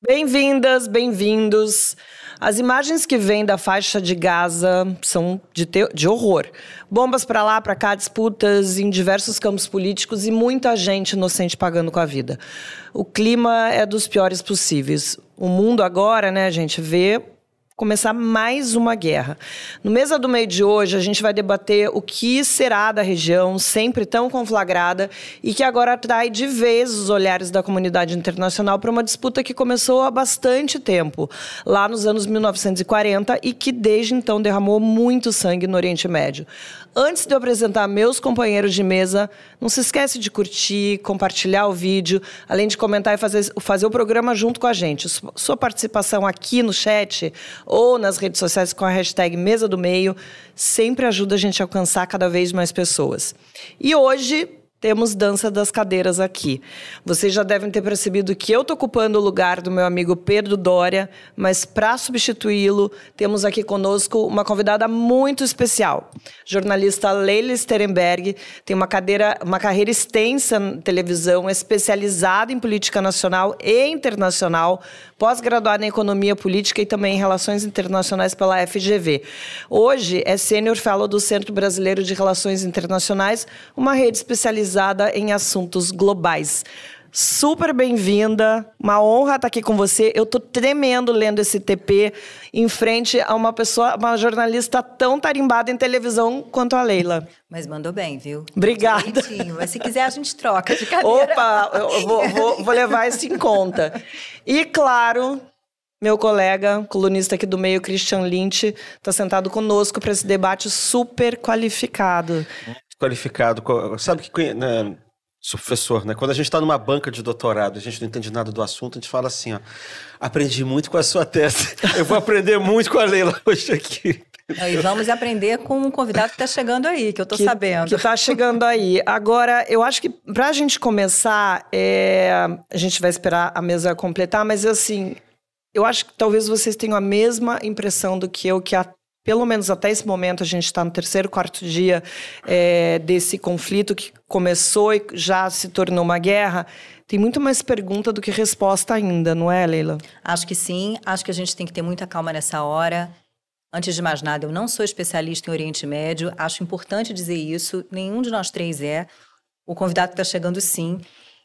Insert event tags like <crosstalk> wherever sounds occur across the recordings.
Bem-vindas, bem-vindos. As imagens que vêm da faixa de Gaza são de, te... de horror. Bombas para lá, para cá, disputas em diversos campos políticos e muita gente inocente pagando com a vida. O clima é dos piores possíveis. O mundo agora, né, gente vê começar mais uma guerra. No Mesa do Meio de hoje, a gente vai debater o que será da região, sempre tão conflagrada, e que agora atrai de vez os olhares da comunidade internacional para uma disputa que começou há bastante tempo, lá nos anos 1940, e que desde então derramou muito sangue no Oriente Médio. Antes de eu apresentar meus companheiros de mesa, não se esquece de curtir, compartilhar o vídeo, além de comentar e fazer, fazer o programa junto com a gente. Sua participação aqui no chat ou nas redes sociais com a hashtag Mesa do Meio sempre ajuda a gente a alcançar cada vez mais pessoas. E hoje temos dança das cadeiras aqui. Vocês já devem ter percebido que eu estou ocupando o lugar do meu amigo Pedro Dória, mas para substituí-lo, temos aqui conosco uma convidada muito especial. Jornalista Leila Sterenberg tem uma, cadeira, uma carreira extensa na televisão, especializada em política nacional e internacional, pós-graduada em economia política e também em relações internacionais pela FGV. Hoje é sênior fellow do Centro Brasileiro de Relações Internacionais, uma rede especializada em assuntos globais super bem-vinda. Uma honra estar aqui com você. Eu estou tremendo lendo esse TP em frente a uma pessoa, uma jornalista tão tarimbada em televisão quanto a Leila. Mas mandou bem, viu? Obrigada. Mas se quiser, a gente troca de <laughs> cadeira. Opa, eu vou, vou, vou levar isso em conta. E, claro, meu colega, colunista aqui do meio, Christian Lynch, está sentado conosco para esse debate super qualificado. Qualificado. Sabe que né, professor, né? Quando a gente está numa banca de doutorado, a gente não entende nada do assunto, a gente fala assim, ó, aprendi muito com a sua tese, eu vou aprender muito com a Leila hoje aqui. <laughs> E vamos aprender com um convidado que está chegando aí, que eu estou sabendo. Que está chegando aí. Agora, eu acho que para a gente começar, é... a gente vai esperar a mesa completar, mas assim, eu acho que talvez vocês tenham a mesma impressão do que eu, que a pelo menos até esse momento, a gente está no terceiro, quarto dia é, desse conflito que começou e já se tornou uma guerra. Tem muito mais pergunta do que resposta ainda, não é, Leila? Acho que sim. Acho que a gente tem que ter muita calma nessa hora. Antes de mais nada, eu não sou especialista em Oriente Médio. Acho importante dizer isso. Nenhum de nós três é. O convidado está chegando, sim.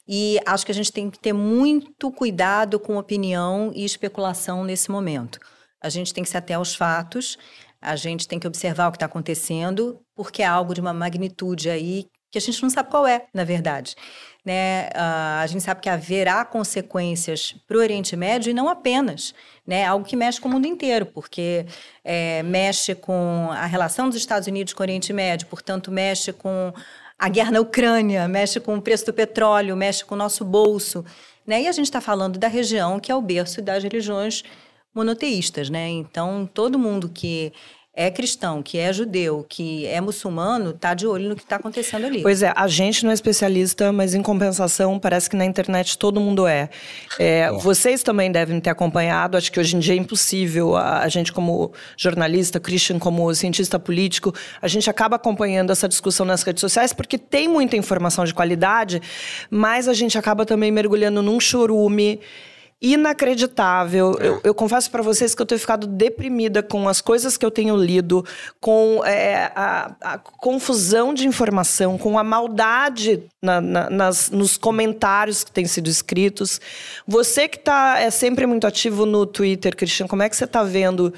E acho que a gente tem que ter muito cuidado com opinião e especulação nesse momento. A gente tem que se ater aos fatos a gente tem que observar o que está acontecendo, porque é algo de uma magnitude aí que a gente não sabe qual é, na verdade. Né? Uh, a gente sabe que haverá consequências para o Oriente Médio e não apenas, né? Algo que mexe com o mundo inteiro, porque é, mexe com a relação dos Estados Unidos com o Oriente Médio, portanto, mexe com a guerra na Ucrânia, mexe com o preço do petróleo, mexe com o nosso bolso. Né? E a gente está falando da região que é o berço das religiões monoteístas, né? Então, todo mundo que é cristão, que é judeu, que é muçulmano, está de olho no que está acontecendo ali. Pois é, a gente não é especialista, mas em compensação, parece que na internet todo mundo é. é vocês também devem ter acompanhado, acho que hoje em dia é impossível, a, a, gente como jornalista, Christian como cientista político, a gente acaba acompanhando essa discussão nas redes sociais, porque tem muita informação de qualidade, mas a gente acaba também mergulhando num chorume inacreditável. É. Eu, eu, confesso para vocês que eu tenho ficado deprimida com as coisas que eu tenho lido, com é, a, a, confusão de informação, com a maldade na, na, nas, nos comentários que têm sido escritos. Você que tá, é sempre muito ativo no Twitter, Cristian, como é que você está vendo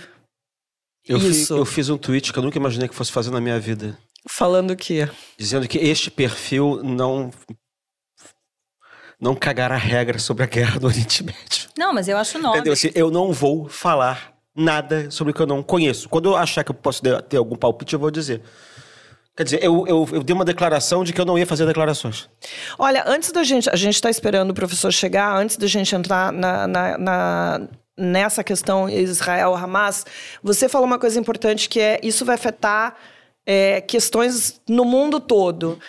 eu isso? Fi, eu fiz um tweet que eu nunca imaginei que fosse fazer na minha vida. Falando o quê? Dizendo que este perfil não não cagar a regra sobre a guerra do Oriente Médio. Não, mas eu acho nobre. Entendeu? Assim, eu não vou falar nada sobre o que eu não conheço. Quando eu achar que eu posso ter algum palpite, eu vou dizer. Quer dizer, eu, eu, eu dei uma declaração de que eu não ia fazer declarações. Olha, antes da gente. A gente está esperando o professor chegar, antes da gente entrar na, na, na nessa questão Israel-Hamas, você falou uma coisa importante que é isso vai afetar é, questões no mundo todo.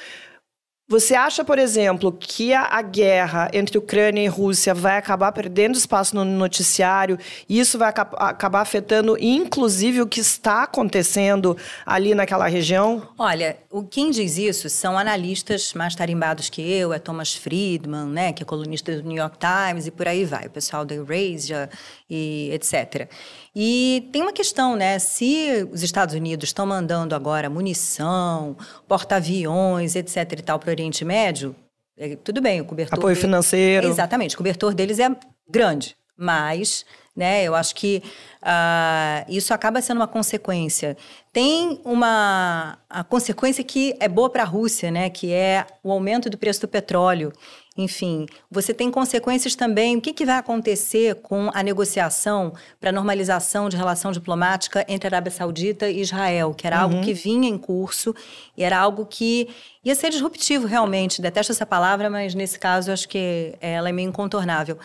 Você acha, por exemplo, que a, a, guerra entre Ucrânia e Rússia vai acabar perdendo espaço no noticiário e isso vai aca acabar afetando, inclusive, o que está acontecendo ali naquela região? Olha, o, quem diz isso são analistas mais tarimbados que eu, é Thomas Friedman, né, que é colunista do New York Times e por aí vai, o pessoal da Eurasia e etc. E tem uma questão, né? Se os Estados Unidos estão mandando agora munição, porta-aviões, etc. e tal para o Oriente Médio, é, tudo bem, o cobertor. Apoio financeiro. Exatamente, o cobertor deles é grande, mas né? Eu acho que uh, isso acaba sendo uma consequência. Tem uma a consequência que é boa para a Rússia, né? Que é o aumento do preço do petróleo. Enfim, você tem consequências também. O que, que vai acontecer com a negociação para normalização de relação diplomática entre a Arábia Saudita e Israel, que era uhum. algo que vinha em curso e era algo que ia ser disruptivo realmente. Detesto essa palavra, mas nesse caso acho que ela é meio incontornável.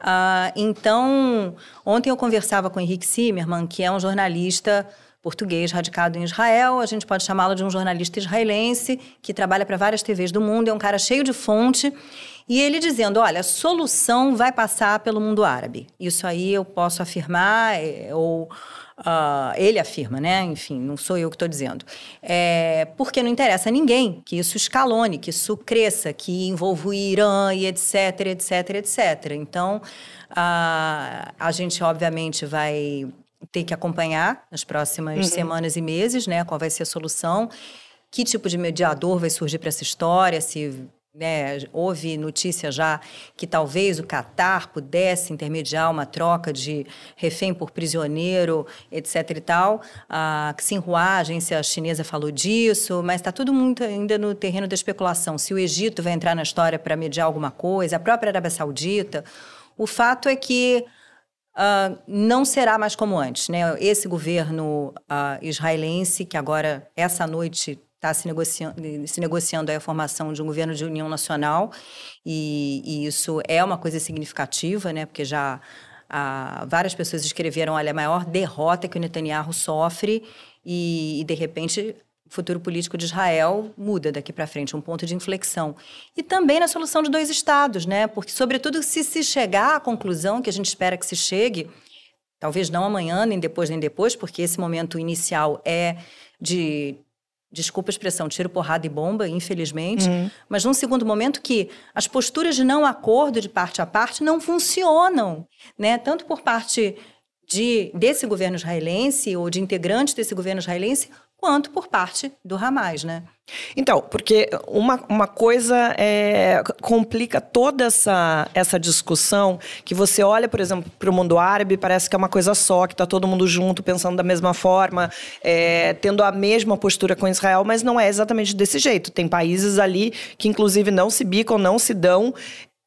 Uh, então, ontem eu conversava com o Henrique Zimmermann, que é um jornalista português radicado em Israel, a gente pode chamá-lo de um jornalista israelense que trabalha para várias TVs do mundo, é um cara cheio de fonte, e ele dizendo, olha, a solução vai passar pelo mundo árabe. Isso aí eu posso afirmar, é, ou Uh, ele afirma, né? Enfim, não sou eu que estou dizendo. É, porque não interessa a ninguém que isso escalone, que isso cresça, que envolva o Irã e etc, etc, etc. Então, uh, a gente obviamente vai ter que acompanhar nas próximas uhum. semanas e meses, né? Qual vai ser a solução? Que tipo de mediador vai surgir para essa história? Se né, houve notícia já que talvez o Catar pudesse intermediar uma troca de refém por prisioneiro, etc. e tal. A Xinhua, a agência chinesa, falou disso, mas está tudo muito ainda no terreno da especulação. Se o Egito vai entrar na história para mediar alguma coisa, a própria Arábia Saudita. O fato é que Uh, não será mais como antes. Né? Esse governo uh, israelense, que agora, essa noite, está se negociando, se negociando a formação de um governo de união nacional, e, e isso é uma coisa significativa, né? porque já uh, várias pessoas escreveram, olha, a maior derrota que o Netanyahu sofre, e, e de repente o futuro político de Israel muda daqui para frente, um ponto de inflexão. E também na solução de dois estados, né? Porque, sobretudo, se se chegar à conclusão que a gente espera que se chegue, talvez não amanhã, nem depois, nem depois, porque esse momento inicial é de desculpa a expressão, tiro, porrada e bomba, infelizmente, uhum. mas num segundo momento que as posturas de não acordo de parte a parte não funcionam, né? Tanto por parte de, desse governo israelense ou de integrantes desse governo israelense, quanto por parte do Hamas, né? Então, porque uma, uma coisa é, complica toda essa, essa discussão, que você olha, por exemplo, para o mundo árabe, parece que é uma coisa só, que está todo mundo junto, pensando da mesma forma, é, tendo a mesma postura com Israel, mas não é exatamente desse jeito. Tem países ali que, inclusive, não se bicam, não se dão,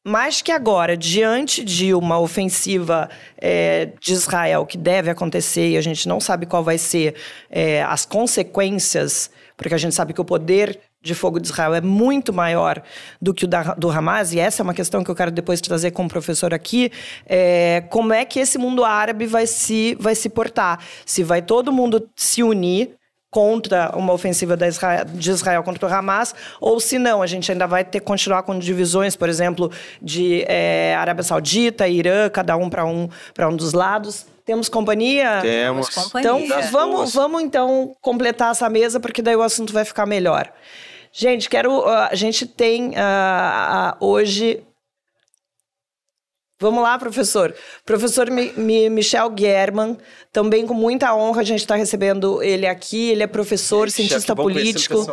mas que agora, diante de uma ofensiva é, de Israel que deve acontecer e a gente não sabe qual vai ser é, as consequências, porque a gente sabe que o poder de fogo de Israel é muito maior do que o da, do Hamas, e essa é uma questão que eu quero depois trazer como professor aqui, é, como é que esse mundo árabe vai se, vai se portar? Se vai todo mundo se unir contra uma ofensiva Israel, de Israel contra o Hamas, ou se não, a gente ainda vai ter que continuar com divisões, por exemplo, de é, Arábia Saudita, Irã, cada um para um, um dos lados. Temos companhia? Temos. Então, vamos, vamos então completar essa mesa, porque daí o assunto vai ficar melhor. Gente, quero. Uh, a gente tem uh, hoje Vamos lá, professor. Professor Michel Guerman, também com muita honra a gente está recebendo ele aqui. Ele é professor, Michel, cientista político.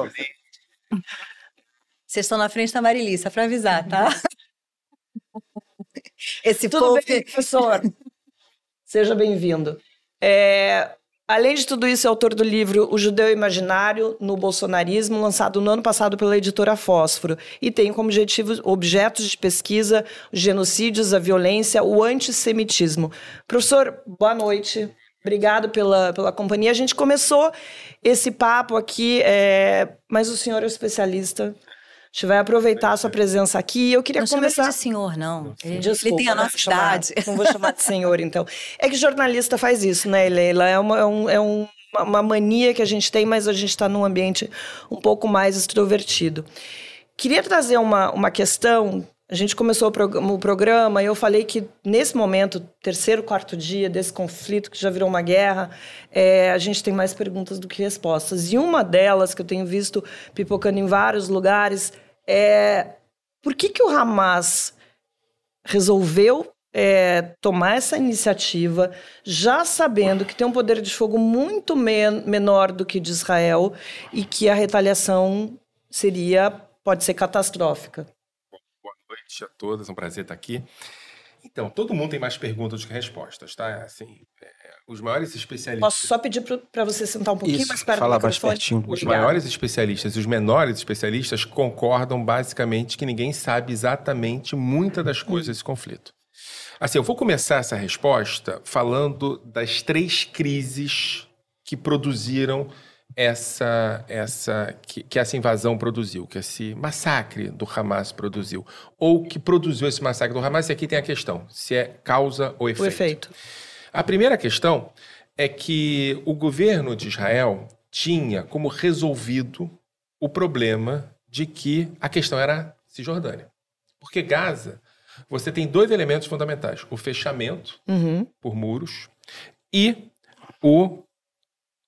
Vocês estão na frente da Marilissa, para avisar, tá? Esse Tudo povo... bem, professor? Seja bem-vindo. É, Além de tudo isso, é autor do livro O Judeu Imaginário no Bolsonarismo, lançado no ano passado pela editora Fósforo, e tem como objetivo, objetos de pesquisa os genocídios, a violência, o antissemitismo. Professor, boa noite. Obrigado pela, pela companhia. A gente começou esse papo aqui, é, mas o senhor é especialista a gente vai aproveitar a sua presença aqui. Eu queria não começar. Não de senhor, não. Ele, Desculpa, ele tem a nossa idade. não vou chamar de senhor, então. É que jornalista faz isso, né, Leila? É uma, é um, é um, uma mania que a gente tem, mas a gente está num ambiente um pouco mais extrovertido. queria trazer uma, uma questão. A gente começou o, prog o programa e eu falei que, nesse momento, terceiro, quarto dia desse conflito, que já virou uma guerra, é, a gente tem mais perguntas do que respostas. E uma delas, que eu tenho visto pipocando em vários lugares, é por que, que o Hamas resolveu é, tomar essa iniciativa, já sabendo que tem um poder de fogo muito men menor do que de Israel e que a retaliação seria pode ser catastrófica. Boa noite a todas, é um prazer estar aqui. Então, todo mundo tem mais perguntas do que respostas, tá? Assim, é, os maiores especialistas. Posso só pedir para você sentar um pouquinho Isso, mais perto falar do mais pertinho. Os Obrigada. maiores especialistas e os menores especialistas concordam basicamente que ninguém sabe exatamente muita das coisas desse conflito. Assim, eu vou começar essa resposta falando das três crises que produziram essa, essa que, que essa invasão produziu, que esse massacre do Hamas produziu, ou que produziu esse massacre do Hamas. E aqui tem a questão: se é causa ou efeito. O efeito. A primeira questão é que o governo de Israel tinha como resolvido o problema de que a questão era Cisjordânia. Porque Gaza, você tem dois elementos fundamentais: o fechamento Uhum. por muros e o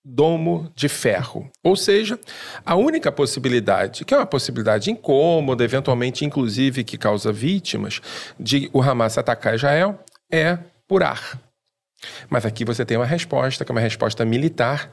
domo de ferro. Ou seja, a única possibilidade, que é uma possibilidade incômoda, eventualmente inclusive que causa vítimas, de o Hamas atacar Israel é por ar. Mas aqui você tem uma resposta, que é uma resposta militar,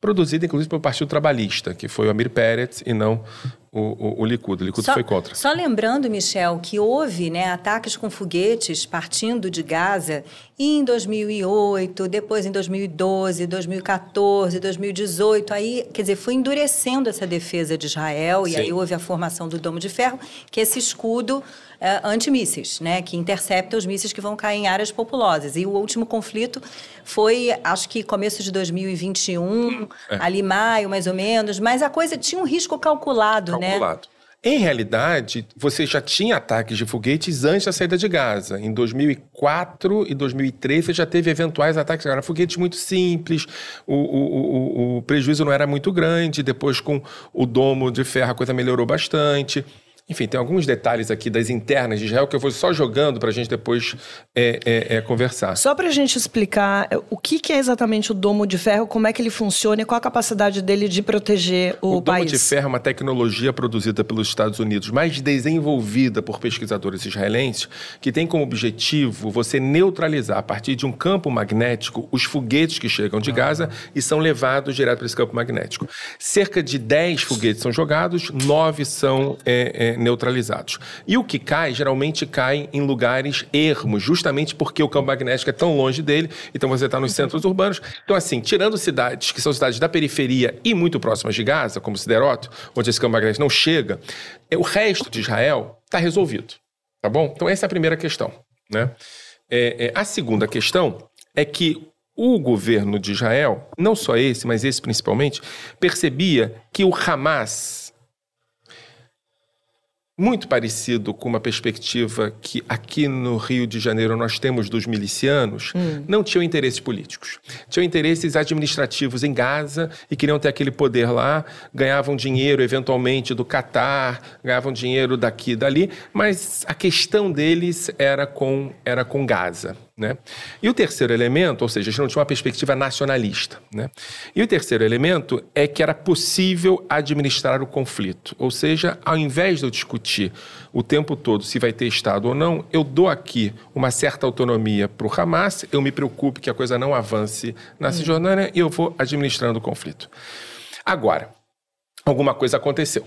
produzida inclusive pelo Partido Trabalhista, que foi o Amir Peretz e não o, o, o Likud. O Likud Só, foi contra. só lembrando, Michel, que houve né, ataques com foguetes partindo de Gaza em 2008, depois em 2012, 2014, 2018. Aí, quer dizer, foi endurecendo essa defesa de Israel e Sim. aí houve a formação do Domo de Ferro, que é esse escudo é, antimísseis, né, que intercepta os mísseis que vão cair em áreas populosas. E o último conflito foi, acho que começo de 2021, ali maio mais ou menos, mas a coisa tinha um risco calculado, né? Calculado. Em realidade, você já tinha ataques de foguetes antes da saída de Gaza. Em 2004 e 2003, você já teve eventuais ataques. Eram foguetes muito simples, o, o, o, o prejuízo não era muito grande. Depois, com o domo de ferro, a coisa melhorou bastante. Enfim, tem alguns detalhes aqui das internas de Israel que eu vou só jogando para a gente depois é, é, é, conversar. Só para a gente explicar é, o que, que é exatamente o domo de ferro, como é que ele funciona e qual a capacidade dele de proteger o, O domo país. de ferro é uma tecnologia produzida pelos Estados Unidos, mas desenvolvida por pesquisadores israelenses, que tem como objetivo você neutralizar, a partir de um campo magnético, os foguetes que chegam de Gaza e são levados direto para esse campo magnético. Cerca de 10 foguetes são jogados, 9 são é, é, neutralizados. E o que cai, geralmente cai em lugares ermos, justamente porque o campo magnético é tão longe dele, então você está nos centros urbanos. Então, assim, tirando cidades que são cidades da periferia e muito próximas de Gaza, como Sideroto, onde esse campo magnético não chega, é, o resto de Israel está resolvido. Tá bom? Então, essa é a primeira questão. Né? É, é, a segunda questão é que o governo de Israel, não só esse, mas esse principalmente, percebia que o Hamas, muito parecido com uma perspectiva que aqui no Rio de Janeiro nós temos dos milicianos, não tinham interesses políticos. Tinham interesses administrativos em Gaza e queriam ter aquele poder lá, ganhavam dinheiro eventualmente do Catar, ganhavam dinheiro daqui e dali, mas a questão deles era com, era com Gaza. Né? E o terceiro elemento, ou seja, a gente não tinha uma perspectiva nacionalista. Né? E o terceiro elemento é que era possível administrar o conflito. Ou seja, ao invés de eu discutir o tempo todo se vai ter Estado ou não, eu dou aqui uma certa autonomia para o Hamas, eu me preocupo que a coisa não avance na Cisjordânia e eu vou administrando o conflito. Agora, alguma coisa aconteceu.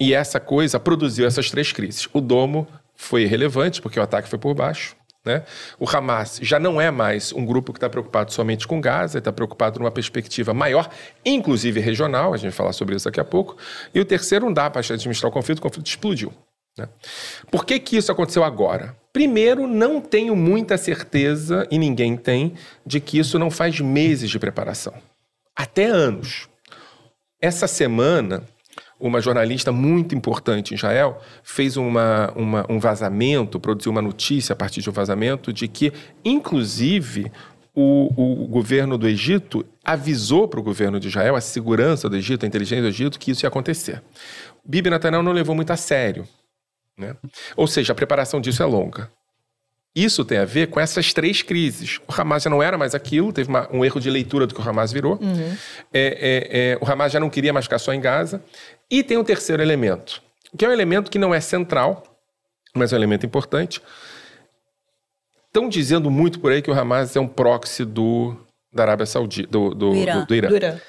E essa coisa produziu essas três crises. O domo foi relevante, porque o ataque foi por baixo. Né? O Hamas já não é mais um grupo que está preocupado somente com Gaza, está preocupado numa perspectiva maior, inclusive regional, a gente vai falar sobre isso daqui a pouco. E o terceiro, não dá para administrar o conflito, o conflito explodiu. Né? Por que, que isso aconteceu agora? Primeiro, não tenho muita certeza, e ninguém tem, de que isso não faz meses de preparação. Até anos. Essa semana, uma jornalista muito importante em Israel fez uma, uma, um vazamento, produziu uma notícia a partir de um vazamento de que, inclusive, o, o governo do Egito avisou para o governo de Israel, a segurança do Egito, a inteligência do Egito, que isso ia acontecer. Bibi Netanyahu não levou muito a sério. Né? Ou seja, a preparação disso é longa. Isso tem a ver com essas três crises. O Hamas já não era mais aquilo, teve uma, um erro de leitura do que o Hamas virou. Uhum. É, é, é, o Hamas já não queria mais ficar só em Gaza. E tem um terceiro elemento, que é um elemento que não é central, mas é um elemento importante. Estão dizendo muito por aí que o Hamas é um proxy do, da Arábia Saudita, do, do, do, Irã. do Irã. Irã.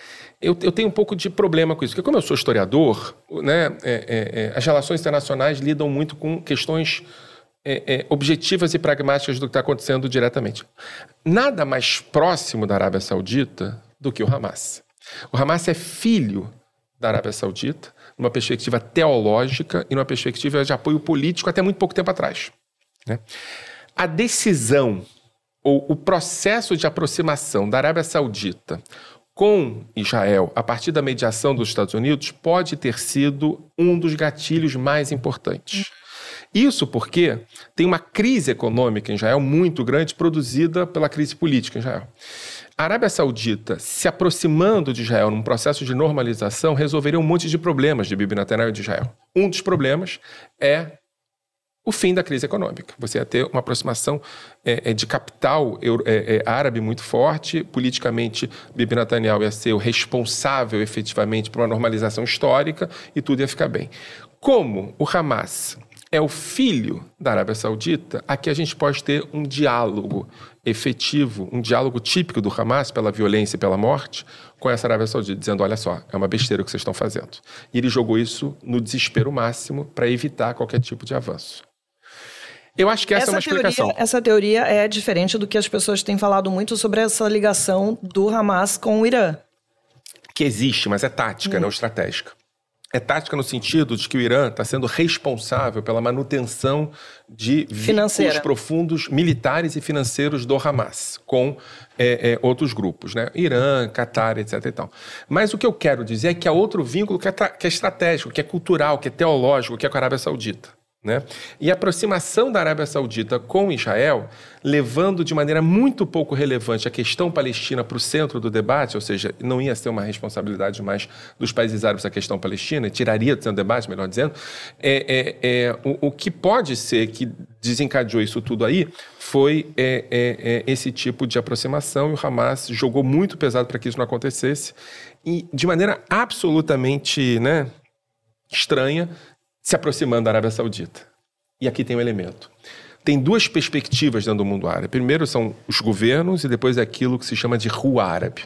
Eu, eu, tenho um pouco de problema com isso, porque como eu sou historiador, né, é, é, é as relações internacionais lidam muito com questões é, é, objetivas e pragmáticas do que está acontecendo diretamente. Nada mais próximo da Arábia Saudita do que o Hamas. O Hamas é filho da Arábia Saudita, numa perspectiva teológica e numa perspectiva de apoio político até muito pouco tempo atrás. Né? A decisão ou o processo de aproximação da Arábia Saudita com Israel a partir da mediação dos Estados Unidos pode ter sido um dos gatilhos mais importantes. Isso porque tem uma crise econômica em Israel muito grande, produzida pela crise política em Israel. A Arábia Saudita, se aproximando de Israel num processo de normalização, resolveria um monte de problemas de Bibi Netanyahu e de Israel. Um dos problemas é o fim da crise econômica. Você ia ter uma aproximação é, é de capital é, é, árabe muito forte. Politicamente, Bibi Netanyahu ia ser o responsável efetivamente por uma normalização histórica e tudo ia ficar bem. Como o Hamas é o filho da Arábia Saudita, aqui a gente pode ter um diálogo efetivo, um diálogo típico do Hamas pela violência e pela morte, com essa Arábia Saudita, dizendo: olha só, é uma besteira o que vocês estão fazendo. E ele jogou isso no desespero máximo para evitar qualquer tipo de avanço. Eu acho que essa, essa é uma teoria, explicação. Essa teoria é diferente do que as pessoas têm falado muito sobre essa ligação do Hamas com o Irã. Que existe, mas é tática, hum. não estratégica. É tática no sentido de que o Irã está sendo responsável pela manutenção de vínculos profundos militares e financeiros do Hamas com é, é, outros grupos, né? Irã, Catar, etc. E tal. Mas o que eu quero dizer é que há outro vínculo que é, que é estratégico, que é cultural, que é teológico, que é com a Arábia Saudita. Né? E a aproximação da Arábia Saudita com Israel, levando de maneira muito pouco relevante a questão palestina para o centro do debate, ou seja, não ia ser uma responsabilidade mais dos países árabes a questão palestina, tiraria do centro do debate, melhor dizendo, é, é, é o, o, que pode ser que desencadeou isso tudo aí foi é, é, é esse tipo de aproximação e o Hamas jogou muito pesado para que isso não acontecesse e de maneira absolutamente né, estranha se aproximando da Arábia Saudita. E aqui tem um elemento. Tem duas perspectivas dentro do mundo árabe. Primeiro são os governos e depois é aquilo que se chama de rua árabe.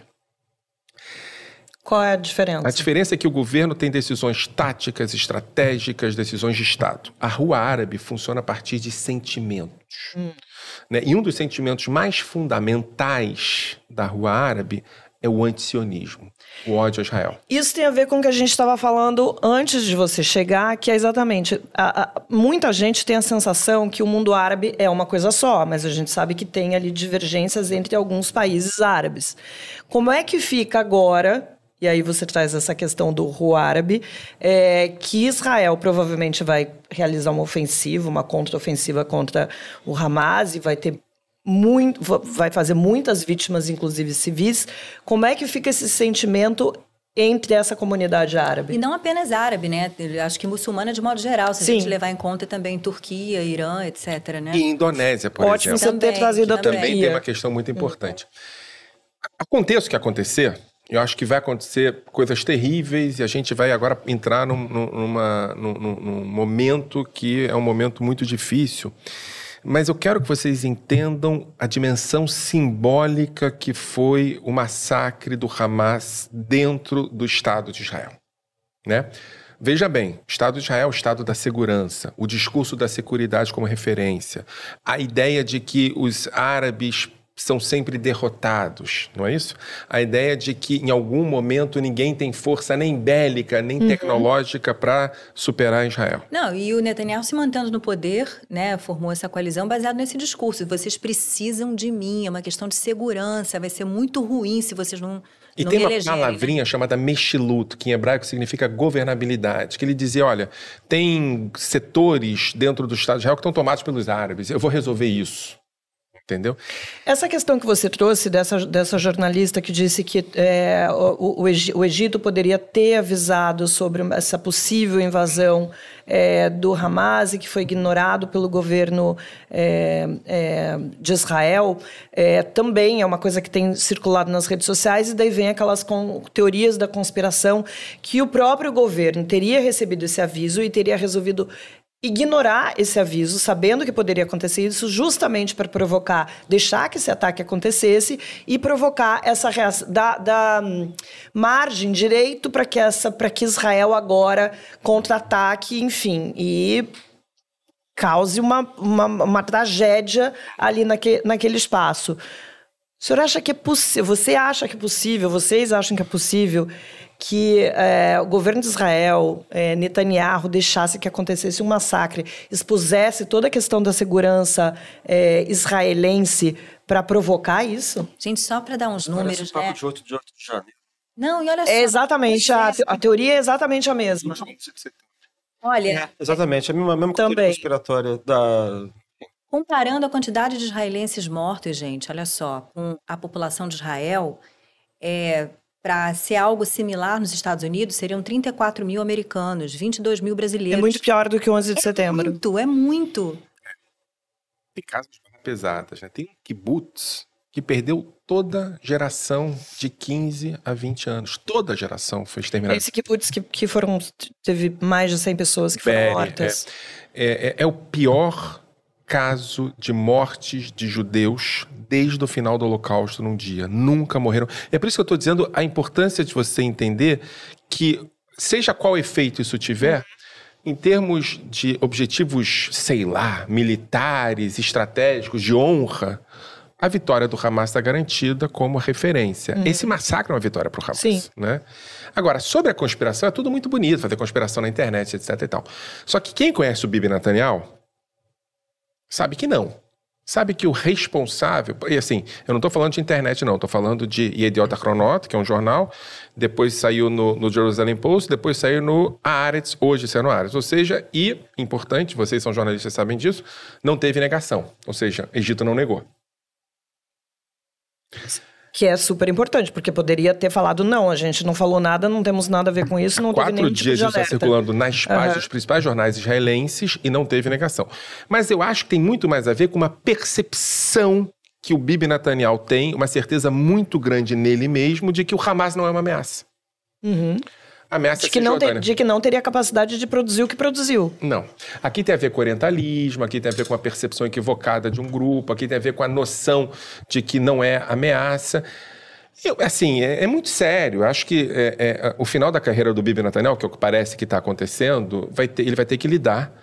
Qual é a diferença? A diferença é que o governo tem decisões táticas, estratégicas, decisões de Estado. A rua árabe funciona a partir de sentimentos. Hum. Né? E um dos sentimentos mais fundamentais da rua árabe é o antisionismo, o ódio a Israel. Isso tem a ver com o que a gente estava falando antes de você chegar, que é exatamente. A, a, muita gente tem a sensação que o mundo árabe é uma coisa só, mas a gente sabe que tem ali divergências entre alguns países árabes. Como é que fica agora? E aí você traz essa questão do rua árabe, é, que Israel provavelmente vai realizar uma ofensiva, uma contraofensiva contra o Hamas e vai ter muito, vai fazer muitas vítimas, inclusive civis. Como é que fica esse sentimento entre essa comunidade árabe? E não apenas árabe, né? Acho que muçulmana de modo geral, se Sim. a gente levar em conta também Turquia, Irã, etc, né? E Indonésia, por Ótimo exemplo. Ótimo você ter trazido a Turquia. Também tem uma questão muito importante. Aconteça o que acontecer, eu acho que vai acontecer coisas terríveis e a gente vai agora entrar num, numa, num, num momento que é um momento muito difícil. Mas eu quero que vocês entendam a dimensão simbólica que foi o massacre do Hamas dentro do Estado de Israel. Né? Veja bem, Estado de Israel é Estado da segurança, o discurso da segurança como referência, a ideia de que os árabes são sempre derrotados, não é isso? A ideia de que em algum momento ninguém tem força nem bélica, nem uhum. tecnológica para superar Israel. Não, e o Netanyahu se mantendo no poder, né, formou essa coalizão baseado nesse discurso. Vocês precisam de mim, é uma questão de segurança, vai ser muito ruim se vocês não e não tem uma palavrinha né? chamada mexilut, que em hebraico significa governabilidade, que ele dizia, olha, tem setores dentro do Estado de Israel que estão tomados pelos árabes, eu vou resolver isso. Entendeu? Essa questão que você trouxe dessa, dessa jornalista que disse que é, o, o, Egito poderia ter avisado sobre essa possível invasão é, do Hamas e que foi ignorado pelo governo é, é de Israel, é, também é uma coisa que tem circulado nas redes sociais, e daí vem aquelas com, teorias da conspiração que o próprio governo teria recebido esse aviso e teria resolvido ignorar esse aviso, sabendo que poderia acontecer isso, justamente para provocar, deixar que esse ataque acontecesse e provocar essa reação, da, da hum, margem direito para que essa, para que Israel agora contra-ataque, enfim, e cause uma, uma, uma tragédia ali naque, naquele espaço. O senhor acha que é possível? Você acha que é possível? Vocês acham que é possível que é, o governo de Israel, é, Netanyahu, deixasse que acontecesse um massacre, expusesse toda a questão da segurança é, israelense para provocar isso? Gente, só para dar uns números, papo né? de 8 de, 8 de janeiro. Não, e olha só. É exatamente, a, a teoria é exatamente a mesma. Olha. É, exatamente, a mesma, a mesma Também. conspiratória da. Comparando a quantidade de israelenses mortos, gente, olha só, com a população de Israel, é, para ser algo similar nos Estados Unidos, seriam 34 mil americanos, 22 mil brasileiros. É muito pior do que o 11 de é setembro. Muito, é muito. Tem casos pesadas, né? Tem um kibbutz que perdeu toda geração de 15 a 20 anos. Toda geração foi exterminada. Esse kibbutz que, que foram... Teve mais de 100 pessoas que foram Bere, mortas. É, é, é o pior caso de mortes de judeus desde o final do Holocausto num dia. Nunca morreram. É por isso que eu estou dizendo a importância de você entender que, seja qual efeito isso tiver, em termos de objetivos, sei lá, militares, estratégicos, de honra, a vitória do Hamas está garantida como referência. Uhum. Esse massacre é uma vitória para o Hamas. Sim. Né? Agora, sobre a conspiração, é tudo muito bonito, fazer conspiração na internet, etc. E tal. Só que quem conhece o Bibi Netanyahu sabe que não sabe que o responsável. E assim, eu não estou falando de internet, não, estou falando de Idiota Chronot, que é um jornal, depois saiu no, no Jerusalem Post, depois saiu no Haaretz, hoje saiu no Haaretz. Ou seja, e, importante, vocês são jornalistas sabem disso, não teve negação. Ou seja, Egito não negou que é super importante, porque poderia ter falado não, a gente não falou nada, não temos nada a ver com isso, não Quatro teve nenhum dias tipo de está circulando nas páginas dos principais jornais israelenses e não teve negação. Mas eu acho que tem muito mais a ver com uma percepção que o Bibi Netanyahu tem, uma certeza muito grande nele mesmo de que o Hamas não é uma ameaça. Uhum ameaça de que, não ter, de que não teria capacidade de produzir o que produziu. Não. Aqui tem a ver com orientalismo, aqui tem a ver com a percepção equivocada de um grupo, aqui tem a ver com a noção de que não é ameaça. Eu, assim, é, é, muito sério. Acho que é, é, o final da carreira do Bibi Netanyahu, que é o que parece que está acontecendo, vai ter, ele vai ter que lidar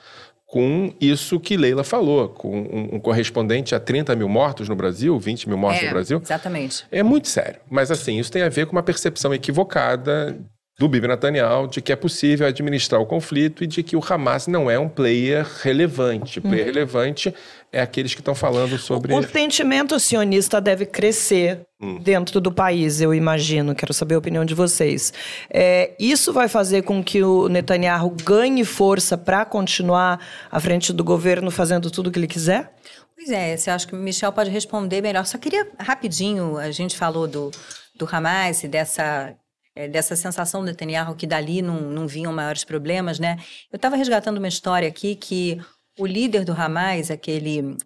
com isso que Leila falou, com um, um, correspondente a 30 mil mortos no Brasil, 20 mil mortos é, no Brasil. Exatamente. É muito sério. Mas, assim, isso tem a ver com uma percepção equivocada do Bibi Netanyahu de que é possível administrar o conflito e de que o Hamas não é um player relevante. Player uhum. relevante é aqueles que estão falando sobre. O sentimento sionista deve crescer hum. dentro do país, eu imagino. Quero saber a opinião de vocês. É, isso vai fazer com que o Netanyahu ganhe força para continuar à frente do governo fazendo tudo o que ele quiser? Pois é, você acha que o Michel pode responder melhor. Só queria rapidinho, a gente falou do, do Hamas e dessa é, dessa sensação do Netanyahu que dali não, não vinham maiores problemas, né? Eu estava resgatando uma história aqui que o líder do Hamas, aquele uh,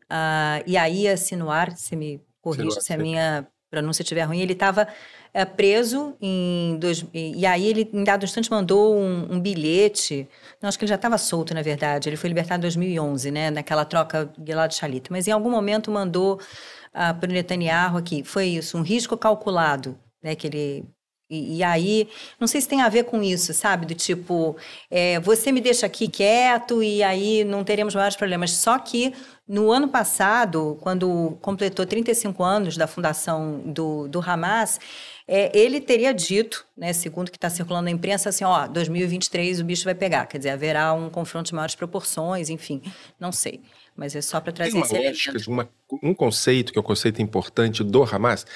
Yahya Sinuar, se me corrija se a minha pronúncia estiver ruim, ele estava é, preso em dois, e aí ele em dado instante mandou um, um bilhete. Não, acho que ele já estava solto na verdade. Ele foi libertado em 2011 né naquela troca Gilad Shalit. Mas em algum momento mandou uh, para o Netanyahu aqui. Foi isso um risco calculado né que ele e, e, aí, não sei se tem a ver com isso, sabe? Do tipo, é, você me deixa aqui quieto e aí não teremos maiores problemas. Só que no ano passado, quando completou 35 anos da fundação do, do Hamas, é, ele teria dito, né, segundo o que está circulando na imprensa, assim, ó, 2023 o bicho vai pegar. Quer dizer, haverá um confronto de maiores proporções, enfim, não sei. Mas é só para trazer Tem uma esse lógica, uma, um conceito que é o um conceito importante do Hamas.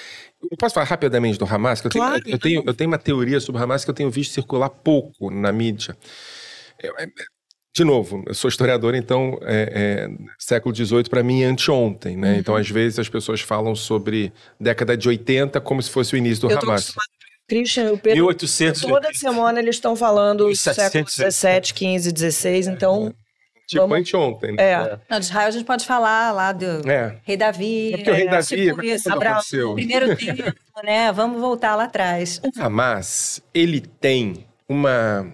Eu posso falar rapidamente do Hamas? Que eu, tenho, eu, tenho, eu tenho uma teoria sobre o Hamas que eu tenho visto circular pouco na mídia. É, é, de novo, eu sou historiador, então é, é, século XVIII para mim é anteontem, né? Uhum. Então, às vezes, as pessoas falam sobre década de 80 como se fosse o início do eu Hamas. Christian o Pedro, 1800, toda semana eles estão falando do século XVII, XV, XVI, então... Tipo vamos... anteontem. Né? É. Não, de Israel a gente pode falar lá do é. rei Davi. É porque o rei Davi, tipo isso, Abraão, primeiro tempo, né? Vamos voltar lá atrás. O Hamas, ele tem uma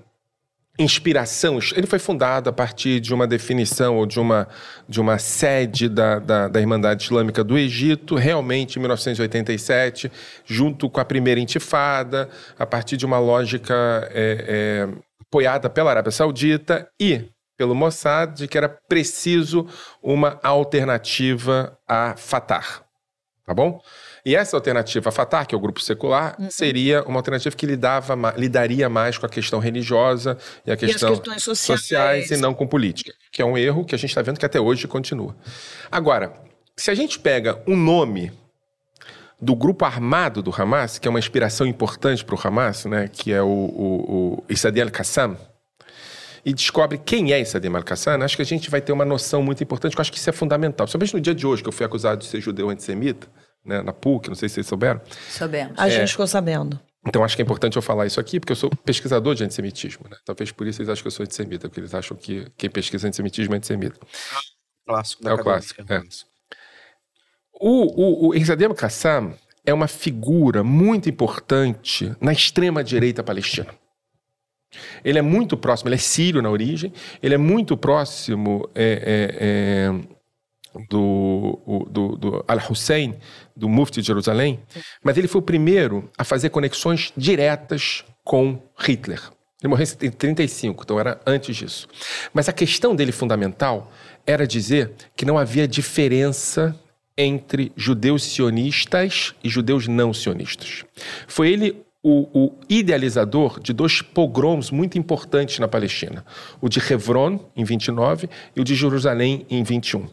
inspiração. Ele foi fundado a partir de uma definição ou de uma, de uma sede da, da, da, Irmandade Islâmica do Egito, realmente em 1987, junto com a primeira intifada, a partir de uma lógica é, é, apoiada pela Arábia Saudita e pelo Mossad de que era preciso uma alternativa a Fatah. Tá bom? E essa alternativa Fatah, que é o grupo secular, uhum. seria uma alternativa que lidava, lidaria mais com a questão religiosa e a questão e sociais. sociais. e não com política, que é um erro que a gente está vendo que até hoje continua. Agora, se a gente pega um nome do grupo armado do Hamas, que é uma inspiração importante para o Hamas, né, que é o, o, o al-Qassam, e descobre quem é Issadim al-Qassam, acho que a gente vai ter uma noção muito importante, que eu acho que isso é fundamental. Principalmente no dia de hoje, que eu fui acusado de ser judeu antissemita, né, na PUC, não sei se vocês souberam. Soubemos. A é, gente ficou sabendo. Então acho que é importante eu falar isso aqui, porque eu sou pesquisador de antissemitismo. Né? Talvez por isso eles acham que eu sou antissemita, porque eles acham que quem pesquisa antissemitismo é antissemita. Clássico da É o clássico. É. O, o, o Irzadem Kassam é uma figura muito importante na extrema-direita palestina. Ele é muito próximo, ele é sírio na origem, ele é muito próximo é, é, é do, do, do Al-Hussein, do Mufti de Jerusalém, mas ele foi o primeiro a fazer conexões diretas com Hitler. Ele morreu em 35, então era antes disso. Mas a questão dele fundamental era dizer que não havia diferença entre judeus sionistas e judeus não sionistas. Foi ele o, o, idealizador de dois pogroms muito importantes na Palestina: o de Hebron, em 29, e o de Jerusalém, em 21.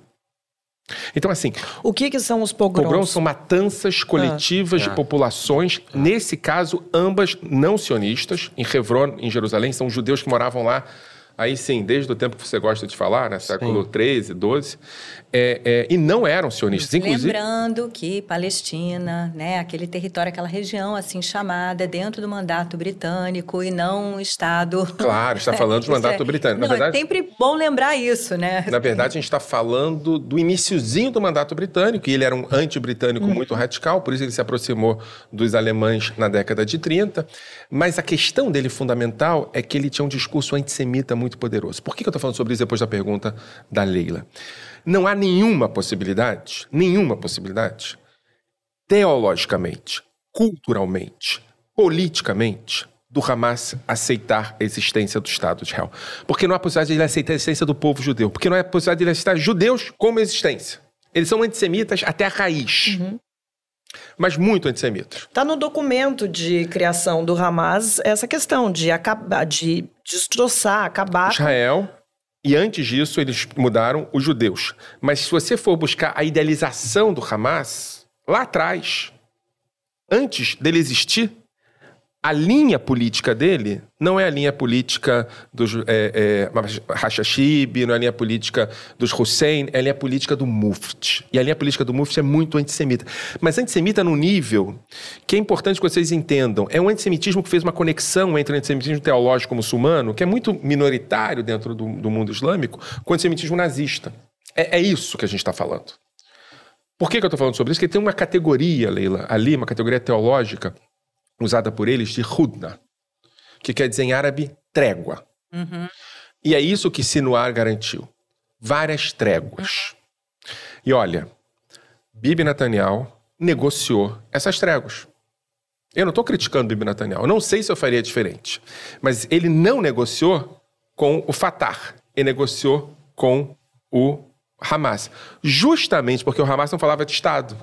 Então, assim. O que, que são os pogroms? Pogroms são matanças coletivas ah. de populações, nesse caso, ambas não sionistas. Em Hebron, em Jerusalém, são judeus que moravam lá aí sim, desde o tempo que você gosta de falar, né, século. 13, 12, é, é, e não eram sionistas. Inclusive... Lembrando que Palestina, né, aquele território, aquela região assim chamada, é dentro do mandato britânico e não um Estado. <laughs> Claro, está falando do mandato é... britânico. Na não, é verdade, é sempre bom lembrar isso, né? Na verdade, a gente está falando do iníciozinho do mandato britânico, e ele era um anti-britânico uhum. muito radical, por isso ele se aproximou dos alemães na década de 30. Mas a questão dele fundamental é que ele tinha um discurso antissemita muito poderoso. Por que eu estou falando sobre isso depois da pergunta da Leila? Não há nenhuma possibilidade, nenhuma possibilidade, teologicamente, culturalmente, politicamente, do Hamas aceitar a existência do Estado de Israel. Porque não há possibilidade de ele aceitar a existência do povo judeu. Porque não há possibilidade de ele aceitar judeus como existência. Eles são antissemitas até a raiz. Uhum. Mas muito antissemitas. Está no documento de criação do Hamas essa questão de acabar, de destroçar, acabar. Israel e antes disso, eles mudaram os judeus. Mas se você for buscar a idealização do Hamas, lá atrás, antes dele existir, a linha política dele não é a linha política dos é, é, não é a linha política dos Hussein, é a linha política do Muft. E a linha política do Muft é muito antissemita. Mas antissemita num nível que é importante que vocês entendam. É um antissemitismo que fez uma conexão entre o antissemitismo teológico muçulmano, que é muito minoritário dentro do, do mundo islâmico, com o antissemitismo nazista. É, é isso que a gente está falando. Por que, que eu estou falando sobre isso? Porque tem uma categoria, Leila, ali, uma categoria teológica, usada por eles de Hudna, que quer dizer em árabe trégua. Uhum. E é isso que Sinuar garantiu. Várias tréguas. E olha, Bibi Netanyahu negociou essas tréguas. Eu não estou criticando Bibi Netanyahu, eu não sei se eu faria diferente. Mas ele não negociou com o Fatah, ele negociou com o Hamas. Justamente porque o Hamas não falava de Estado,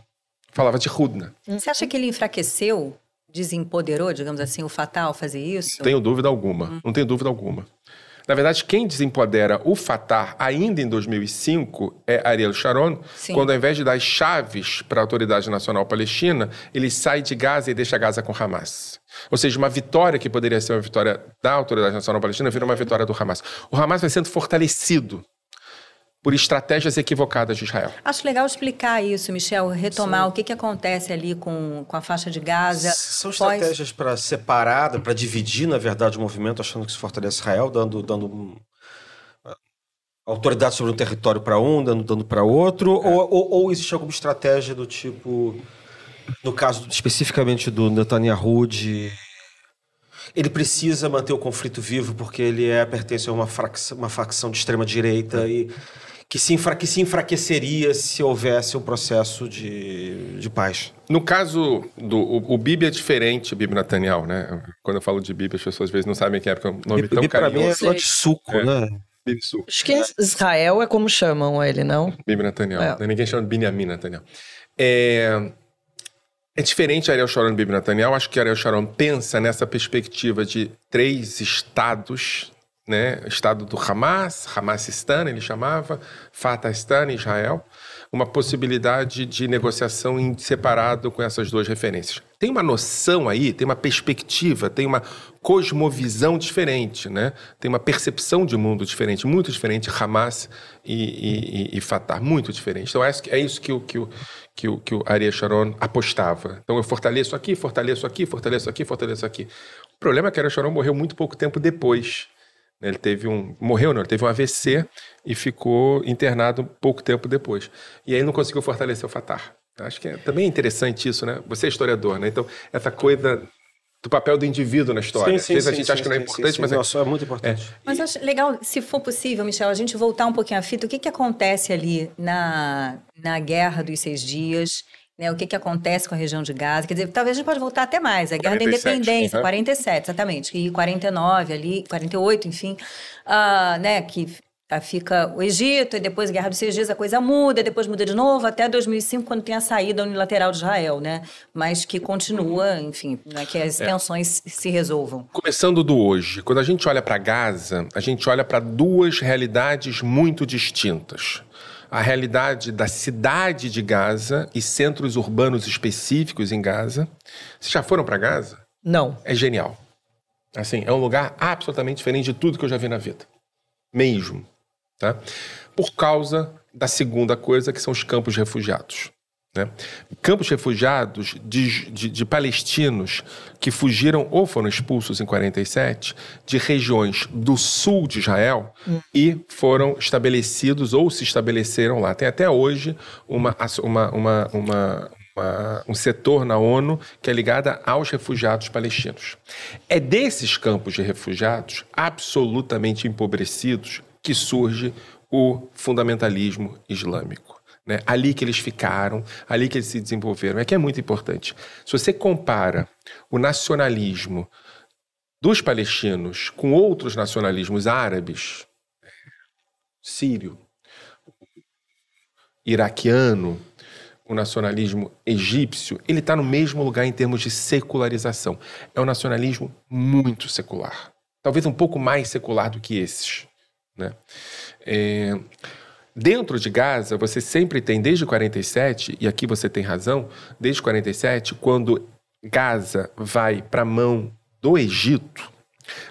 falava de Hudna. Você acha que ele enfraqueceu desempoderou, digamos assim, o fatal fazer isso? Não tenho dúvida alguma. Não tenho dúvida alguma. Na verdade, quem desempodera o Fatah ainda em 2005 é Ariel Sharon, Sim. quando ao invés de dar as chaves para a Autoridade Nacional Palestina, ele sai de Gaza e deixa Gaza com Hamas. Ou seja, uma vitória que poderia ser uma vitória da Autoridade Nacional Palestina vira uma vitória do Hamas. O Hamas vai sendo fortalecido por estratégias equivocadas de Israel. Acho legal explicar isso, Michel, retomar o que, que acontece ali com, com a faixa de Gaza. São pós- estratégias para separar, para dividir, na verdade, o movimento, achando que isso fortalece Israel, dando, dando um, autoridade sobre um território para um, dando, dando para outro, ou, ou, ou existe alguma estratégia do tipo, no caso especificamente do Netanyahu, de ele precisa manter o conflito vivo porque ele é pertence a uma, frac- uma facção de extrema direita e que se, enfra, que se enfraqueceria se houvesse um processo de, de paz. No caso do o, o Bibi é diferente, o Bibi Netanyahu, né? Quando eu falo de Bibi, as pessoas às vezes não sabem quem é, porque é um nome tão Bibi, para mim é carinhoso. de suco, É. né? Bibi Su. Acho que em Israel é como chamam ele, não? Bibi Netanyahu. É. né? Ninguém chama de Benjamin Netanyahu. É, é diferente Ariel Sharon e Bibi Netanyahu. Acho que Ariel Sharon pensa nessa perspectiva de três estados, né? Estado do Hamas, Hamasistan, ele chamava, Fatahstan, Israel. Uma possibilidade de negociação em separado com essas duas referências. Tem uma noção aí, tem uma perspectiva, tem uma cosmovisão diferente, né? Tem uma percepção de mundo diferente, muito diferente, Hamas e, e, e- Fatah, muito diferente. Então é é isso que o, que o, que o, que o Ariel Sharon apostava. Então eu fortaleço aqui, fortaleço aqui, fortaleço aqui, fortaleço aqui. O problema é que Ariel Sharon morreu muito pouco tempo depois. Ele teve um. Morreu, não, ele teve um AVC e ficou internado pouco tempo depois. E aí não conseguiu fortalecer o Fatah. Acho que é também interessante isso, né? Você é historiador, né? Então, essa coisa do papel do indivíduo na história. Às vezes a gente acha que não é importante, mas é- Nossa, é muito importante. Mas acho legal, se for possível, Michel, a gente voltar um pouquinho à fita. O que, que acontece ali na, na Guerra dos Seis Dias? Né, o que, que acontece com a região de Gaza? Quer dizer, talvez a gente pode voltar até mais. A Guerra 47, da Independência, uhum. 47, exatamente. E 49 ali, 48, enfim. ah, né, que ah, fica o Egito, e depois a Guerra dos Seis Dias a coisa muda, depois muda de novo, até 2005, quando tem a saída unilateral de Israel, né? Mas que continua, enfim, né, que as tensões se resolvam. Começando do hoje, quando a gente olha para Gaza, a gente olha para duas realidades muito distintas. A realidade da cidade de Gaza e centros urbanos específicos em Gaza. Vocês já foram para Gaza? Não. É genial. Assim, é um lugar absolutamente diferente de tudo que eu já vi na vida. Mesmo. Tá? Por causa da segunda coisa, que são os campos refugiados. Né? Campos refugiados de, de- de palestinos que fugiram ou foram expulsos em 47 de regiões do sul de Israel e foram estabelecidos ou se estabeleceram lá. Tem até hoje uma, uma, uma, uma, uma- um setor na ONU que é ligada aos refugiados palestinos. É desses campos de refugiados absolutamente empobrecidos que surge o fundamentalismo islâmico. Né? Ali que eles ficaram, ali que eles se desenvolveram. É que é muito importante. Se você compara o nacionalismo dos palestinos com outros nacionalismos árabes, sírio, iraquiano, o nacionalismo egípcio, ele está no mesmo lugar em termos de secularização. É um nacionalismo muito secular. Talvez um pouco mais secular do que esses. Né? É, Dentro de Gaza, você sempre tem, desde 47, e aqui você tem razão, desde 47, quando Gaza vai para a mão do Egito,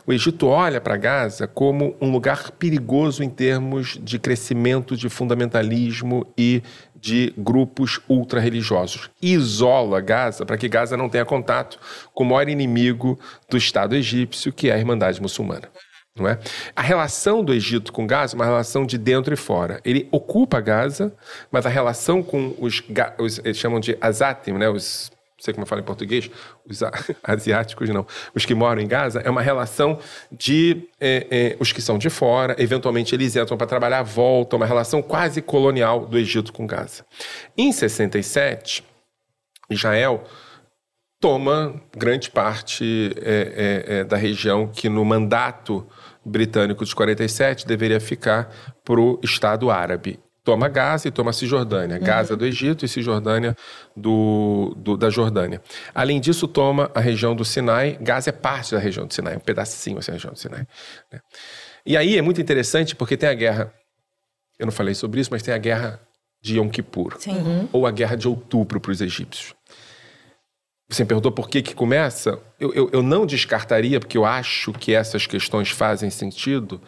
o Egito olha para Gaza como um lugar perigoso em termos de crescimento de fundamentalismo e de grupos ultra-religiosos. Isola Gaza para que Gaza não tenha contato com o maior inimigo do Estado egípcio, que é a Irmandade Muçulmana. Não é? A relação do Egito com Gaza é uma relação de dentro e fora. Ele ocupa Gaza, mas a relação com os, os eles chamam de azatim, né? os, não sei como eu falo em português, os <laughs> asiáticos não, os que moram em Gaza, é uma relação de é, é, os que são de fora, eventualmente eles entram para trabalhar, voltam, uma relação quase colonial do Egito com Gaza. Em 67, Israel toma grande parte é, é, é, da região que no mandato britânico de 47 deveria ficar para o Estado árabe. Toma Gaza e toma Cisjordânia. Gaza do Egito e Cisjordânia do, do- da Jordânia. Além disso, toma a região do Sinai. Gaza é parte da região do Sinai, um pedacinho assim, da região do Sinai. né? E aí é muito interessante porque tem a guerra, eu não falei sobre isso, mas tem a guerra de Yom Kippur, Sim. ou a guerra de outubro para os egípcios. Você me perguntou por que que começa? Eu, eu, eu não descartaria, porque eu acho que essas questões fazem sentido,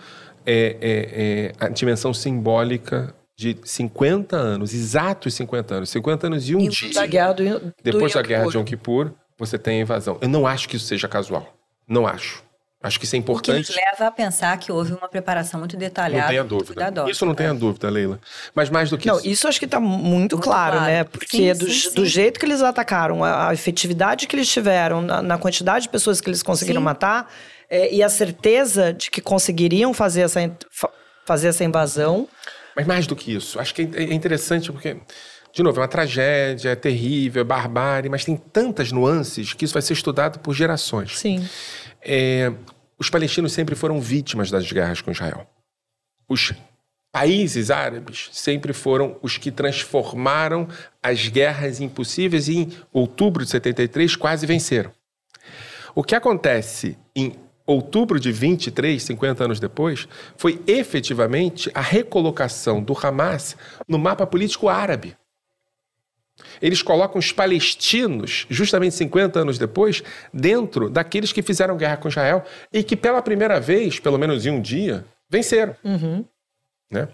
é, é, é a dimensão simbólica de 50 anos, exatos 50 anos, 50 anos e um dia. Da guerra do, do Depois da guerra de. Yom Kippur, você tem a invasão. Eu não acho que isso seja casual. Não acho. Acho que isso é O que nos importante. leva a pensar que houve uma preparação muito detalhada. Não tenha dúvida. cuidadosa. Isso não tenha dúvida, Leila. Mas mais do que Não, isso. isso acho que está muito, Muito claro, claro. né? Porque Sim, do, sim, do sim. jeito que eles atacaram, a, a efetividade que eles tiveram, na, na quantidade de pessoas que eles conseguiram Sim. matar, é, e a certeza de que conseguiriam fazer essa, fazer essa invasão. Mas mais do que isso, acho que é é interessante porque, de novo, é uma tragédia, é terrível, é barbárie, mas tem tantas nuances que isso vai ser estudado por gerações. Sim. É, os palestinos sempre foram vítimas das guerras com Israel. Os países árabes sempre foram os que transformaram as guerras impossíveis e em outubro de 73 quase venceram. O que acontece em outubro de 23, 50 anos depois, foi efetivamente a recolocação do Hamas no mapa político árabe. Eles colocam os palestinos, justamente 50 anos depois, dentro daqueles que fizeram guerra com Israel e que, pela primeira vez, pelo menos em um dia, venceram. Né?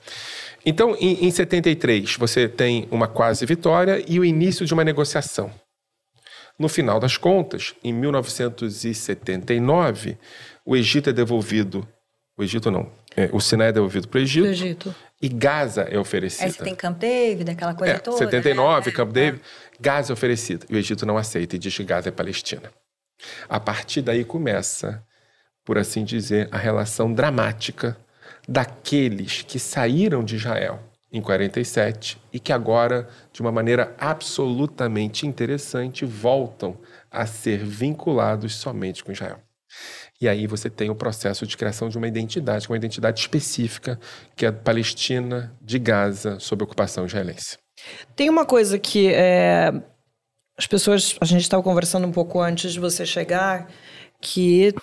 Então, em, em 73, você tem uma quase vitória e o início de uma negociação. No final das contas, em 1979, o Egito é devolvido. O Egito não. é, o Sinai é devolvido para o Egito, Egito. E Gaza é oferecida. Aí você tem Camp David, aquela coisa É, toda. 79, né? Camp David, Gaza é oferecido. E o Egito não aceita e diz que Gaza é Palestina. A partir daí começa, por assim dizer, a relação dramática daqueles que saíram de Israel em 47 e que agora, de uma maneira absolutamente interessante, voltam a ser vinculados somente com Israel. E aí você tem o processo de criação de uma identidade, uma identidade específica, que é a Palestina de Gaza sob ocupação israelense. Tem uma coisa que é, as pessoas. A gente estava conversando um pouco antes de você chegar, que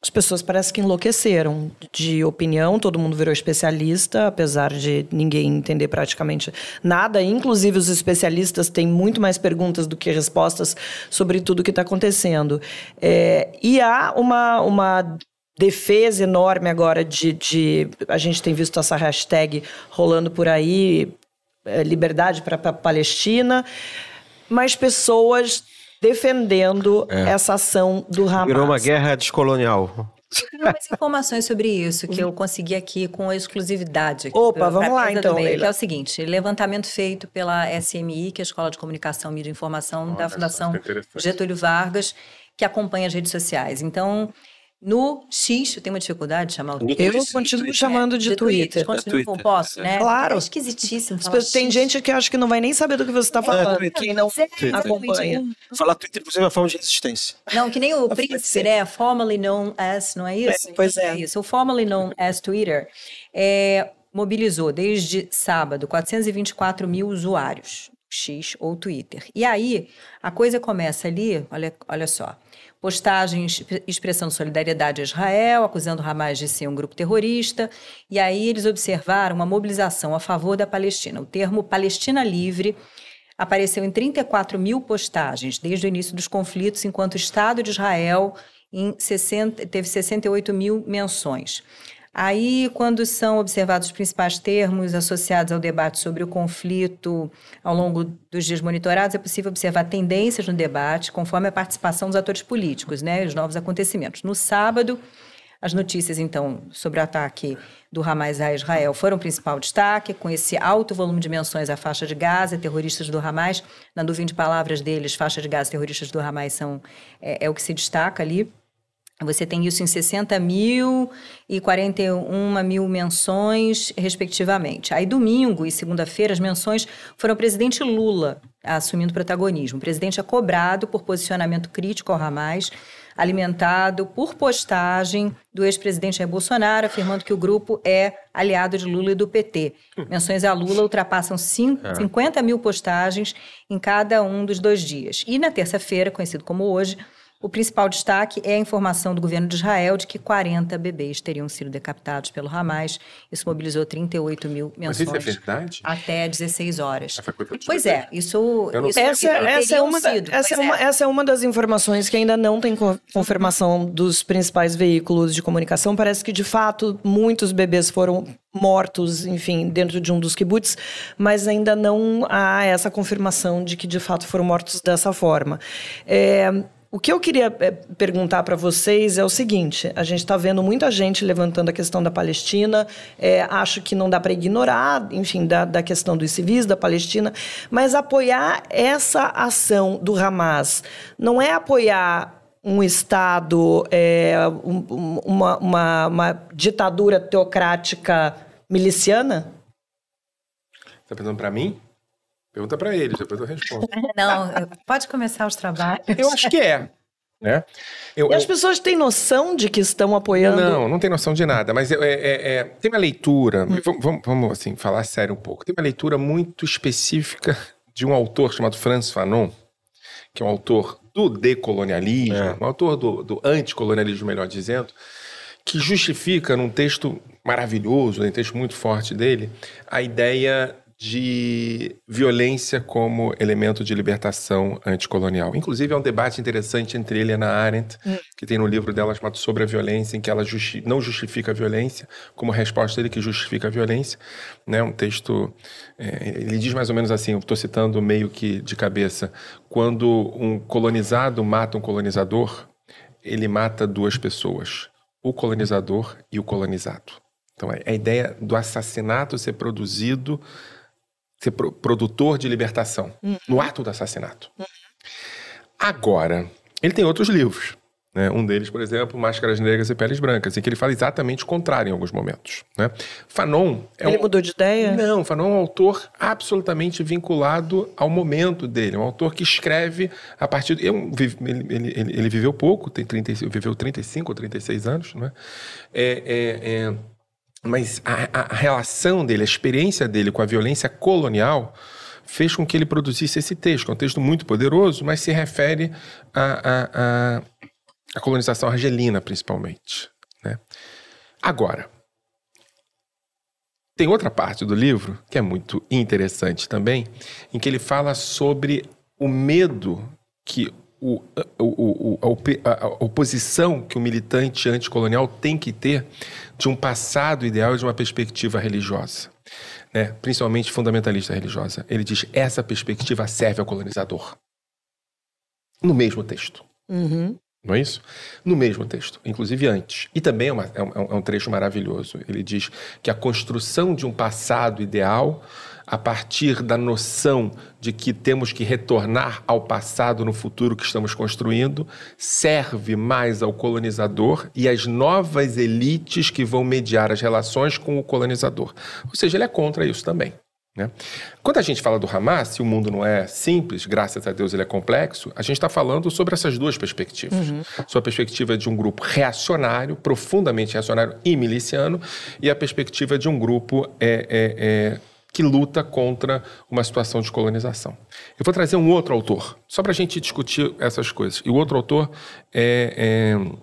as pessoas parecem que enlouqueceram de opinião, todo mundo virou especialista, apesar de ninguém entender praticamente nada. Inclusive, os especialistas têm muito mais perguntas do que respostas sobre tudo que está acontecendo. É, e há uma, uma defesa enorme agora de, de. A gente tem visto essa hashtag rolando por aí, é, liberdade para a Palestina, mas pessoas defendendo essa ação do Hamas. Virou uma guerra descolonial. Eu tenho mais informações sobre isso que eu consegui aqui com exclusividade. aqui Opa, pra- vamos pra lá, então, Leila. Que é o seguinte, levantamento feito pela SMI, que é a Escola de Comunicação, Mídia e Informação da Fundação é. Getúlio Vargas, que acompanha as redes sociais. Então, no X, eu tenho uma dificuldade de chamar o Eu continuo chamando de, Twitter. Continua, Twitter, posso, né? Claro. É esquisitíssimo Tem X. gente que acha que não vai nem saber do que você está falando. Twitter. Quem não é exatamente acompanha. um- Falar Twitter, inclusive, é uma forma de resistência. Não, que nem o príncipe, né? Formerly known as, não é isso? É, pois é. isso. O formerly known as Twitter é, mobilizou desde sábado 424 mil usuários, X ou Twitter. E aí, a coisa começa ali, olha, olha só. Postagens expressando solidariedade a Israel, acusando Hamas de ser um grupo terrorista. E aí eles observaram uma mobilização a favor da Palestina. O termo Palestina Livre apareceu em 34 mil postagens desde o início dos conflitos, enquanto o Estado de Israel em 60, teve 68 mil menções. Aí, quando são observados os principais termos associados ao debate sobre o conflito ao longo dos dias monitorados, é possível observar tendências no debate conforme a participação dos atores políticos, né, os novos acontecimentos. No sábado, as notícias, então, sobre o ataque do Hamas a Israel foram o principal destaque, com esse alto volume de menções à faixa de Gaza, terroristas do Hamas. Na nuvem de palavras deles, faixa de Gaza, terroristas do Hamas são, é, é o que se destaca ali. Você tem isso em 60 mil e 41 mil menções, respectivamente. Aí, domingo e segunda-feira, as menções foram o presidente Lula assumindo protagonismo. O presidente é cobrado por posicionamento crítico ao Hamas, alimentado por postagem do ex-presidente Jair Bolsonaro, afirmando que o grupo é aliado de Lula e do PT. Menções a Lula ultrapassam cin- 50 mil postagens em cada um dos dois dias. E na terça-feira, conhecido como hoje, O principal destaque é a informação do governo de Israel de que 40 bebês teriam sido decapitados pelo Hamas. Isso mobilizou 38 mil Mas menções. isso é verdade? Até 16 horas. Pois é, isso. Eu não isso Essa, teriam essa, é uma, da- sido, essa, é uma, essa é uma das informações que ainda não tem co- confirmação dos principais veículos de comunicação. Parece que, de fato, muitos bebês foram mortos, enfim, dentro de um dos kibbutz, mas ainda não há essa confirmação de que, de fato, foram mortos dessa forma. É, o que eu queria é, perguntar para vocês é o seguinte: a gente está vendo muita gente levantando a questão da Palestina, é, acho que não dá para ignorar, enfim, da, da questão dos civis da Palestina, mas apoiar essa ação do Hamas não é apoiar um Estado, é, um- um- uma, uma, uma ditadura teocrática miliciana? Tá perguntando pra mim? Pergunta pra eles, depois eu respondo. <laughs> Não, pode começar os trabalhos. eu acho que é. Né? Eu, E as eu- pessoas têm noção de que estão apoiando? Não, não tem noção de nada, mas é, é- é- tem uma leitura, vamos, vamos- vamos, assim, falar sério um pouco, tem uma leitura muito específica de um autor chamado Franz Fanon, que é um autor do decolonialismo, um autor do, do anticolonialismo, melhor dizendo, que justifica num texto maravilhoso, um texto muito forte dele, a ideia de violência como elemento de libertação anticolonial. Inclusive, é um debate interessante entre ele e Ana Arendt, que tem no livro dela chamado Sobre a Violência, em que ela justi não justifica a violência, como resposta dele que justifica a violência. Né? Um texto, é, ele diz mais ou menos assim, eu estou citando meio que de cabeça, quando um colonizado mata um colonizador, ele mata duas pessoas, o colonizador e o colonizado. Então, é a ideia do assassinato ser produzido, ser pro- produtor de libertação, no ato do assassinato. Agora, ele tem outros livros. né? Um deles, por exemplo, Máscaras Negras e Peles Brancas, em que ele fala exatamente o contrário em alguns momentos. Né? Fanon é Ele um... mudou de ideia? Não, Fanon é um autor absolutamente vinculado ao momento dele. Um autor que escreve a partir. vi- ele, ele- ele- ele viveu pouco, tem 30, viveu 35 ou 36 anos, não é? É, é, é, mas a, a- a relação dele, a experiência dele com a violência colonial fez com que ele produzisse esse texto, que é um texto muito poderoso, mas se refere à à colonização argelina, principalmente. né? Agora, tem outra parte do livro que é muito interessante também, em que ele fala sobre o medo que o, o- o- a oposição que o militante anticolonial tem que ter de um passado ideal e de uma perspectiva religiosa, né? principalmente fundamentalista religiosa. Ele diz: essa perspectiva serve ao colonizador. No mesmo texto. Não é isso? No mesmo texto, inclusive antes. E também é, uma- é um, é um trecho maravilhoso. Ele diz que a construção de um passado ideal, a partir da noção de que temos que retornar ao passado no futuro que estamos construindo, serve mais ao colonizador e às novas elites que vão mediar as relações com o colonizador. Ou seja, ele é contra isso também. né? Quando a gente fala do Hamas, se o mundo não é simples, graças a Deus ele é complexo, a gente está falando sobre essas duas perspectivas. Sobre a perspectiva de um grupo reacionário, profundamente reacionário e miliciano, e a perspectiva de um grupo é, é, é, que luta contra uma situação de colonização. Eu vou trazer um outro autor, só para a gente discutir essas coisas. E o outro autor é, é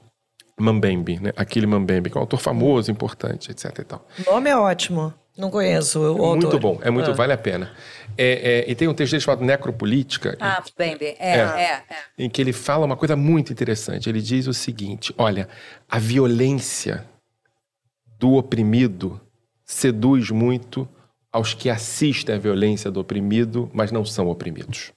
Mambembe, né? Aquele Mambembe, que é um autor famoso, importante, etc. E tal. O nome é ótimo. Não conheço o autor. Muito bom, é muito, Ah. vale a pena. É, é, e tem um texto dele chamado Necropolítica, Ah, bem, bem. É, É. é, é. em que ele fala uma coisa muito interessante. Ele diz o seguinte: olha, a violência do oprimido seduz muito aos que assistem à violência do oprimido, mas não são oprimidos.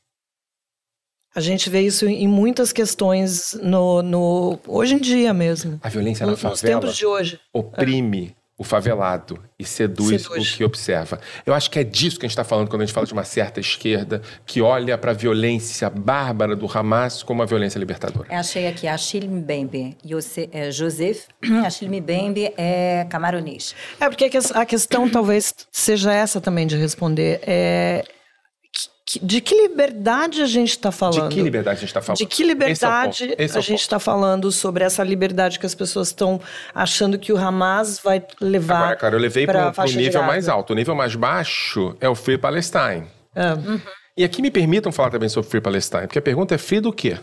A gente vê isso em muitas questões no, no hoje em dia mesmo. A violência na Nos, nos favela tempos de hoje. oprime o favelado e seduz, Seduz. o que observa. Eu acho que é disso que a gente está falando quando a gente fala de uma certa esquerda que olha para a violência bárbara do Hamas como uma violência libertadora. É, Achei aqui, Achille Mbembe. É, Joseph <clears throat> Achille Mbembe é camaronês. É porque a ques- a questão talvez seja essa também de responder. É, de que liberdade a gente está falando? De que liberdade a gente está falando? De que é liberdade é a gente está falando sobre essa liberdade que as pessoas estão achando que o Hamas vai levar Agora, cara, eu levei para o nível mais alto. O nível mais baixo é o Free Palestine. É. E aqui me permitam falar também sobre Free Palestine, porque a pergunta é free do quê?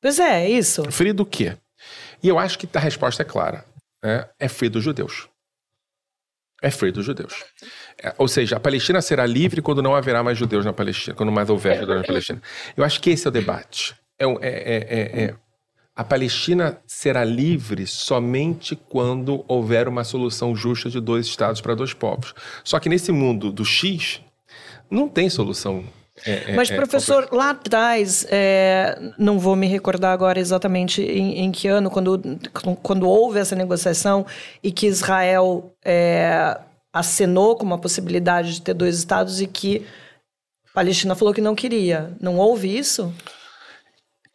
Pois é, é isso. Free do quê? E eu acho que a resposta é clara. Né? É free dos judeus. É free dos judeus. É, ou seja, a Palestina será livre quando não haverá mais judeus na Palestina, quando mais houver judeus na Palestina. Eu acho que esse é o debate. É, é, é, é, a Palestina será livre somente quando houver uma solução justa de dois estados para dois povos. Só que nesse mundo do X, não tem solução é, é, Mas, professor, é, lá atrás, é, não vou me recordar agora exatamente em, em, que ano, quando, quando houve essa negociação e que Israel é, acenou com uma possibilidade de ter dois estados e que a Palestina falou que não queria. Não houve isso?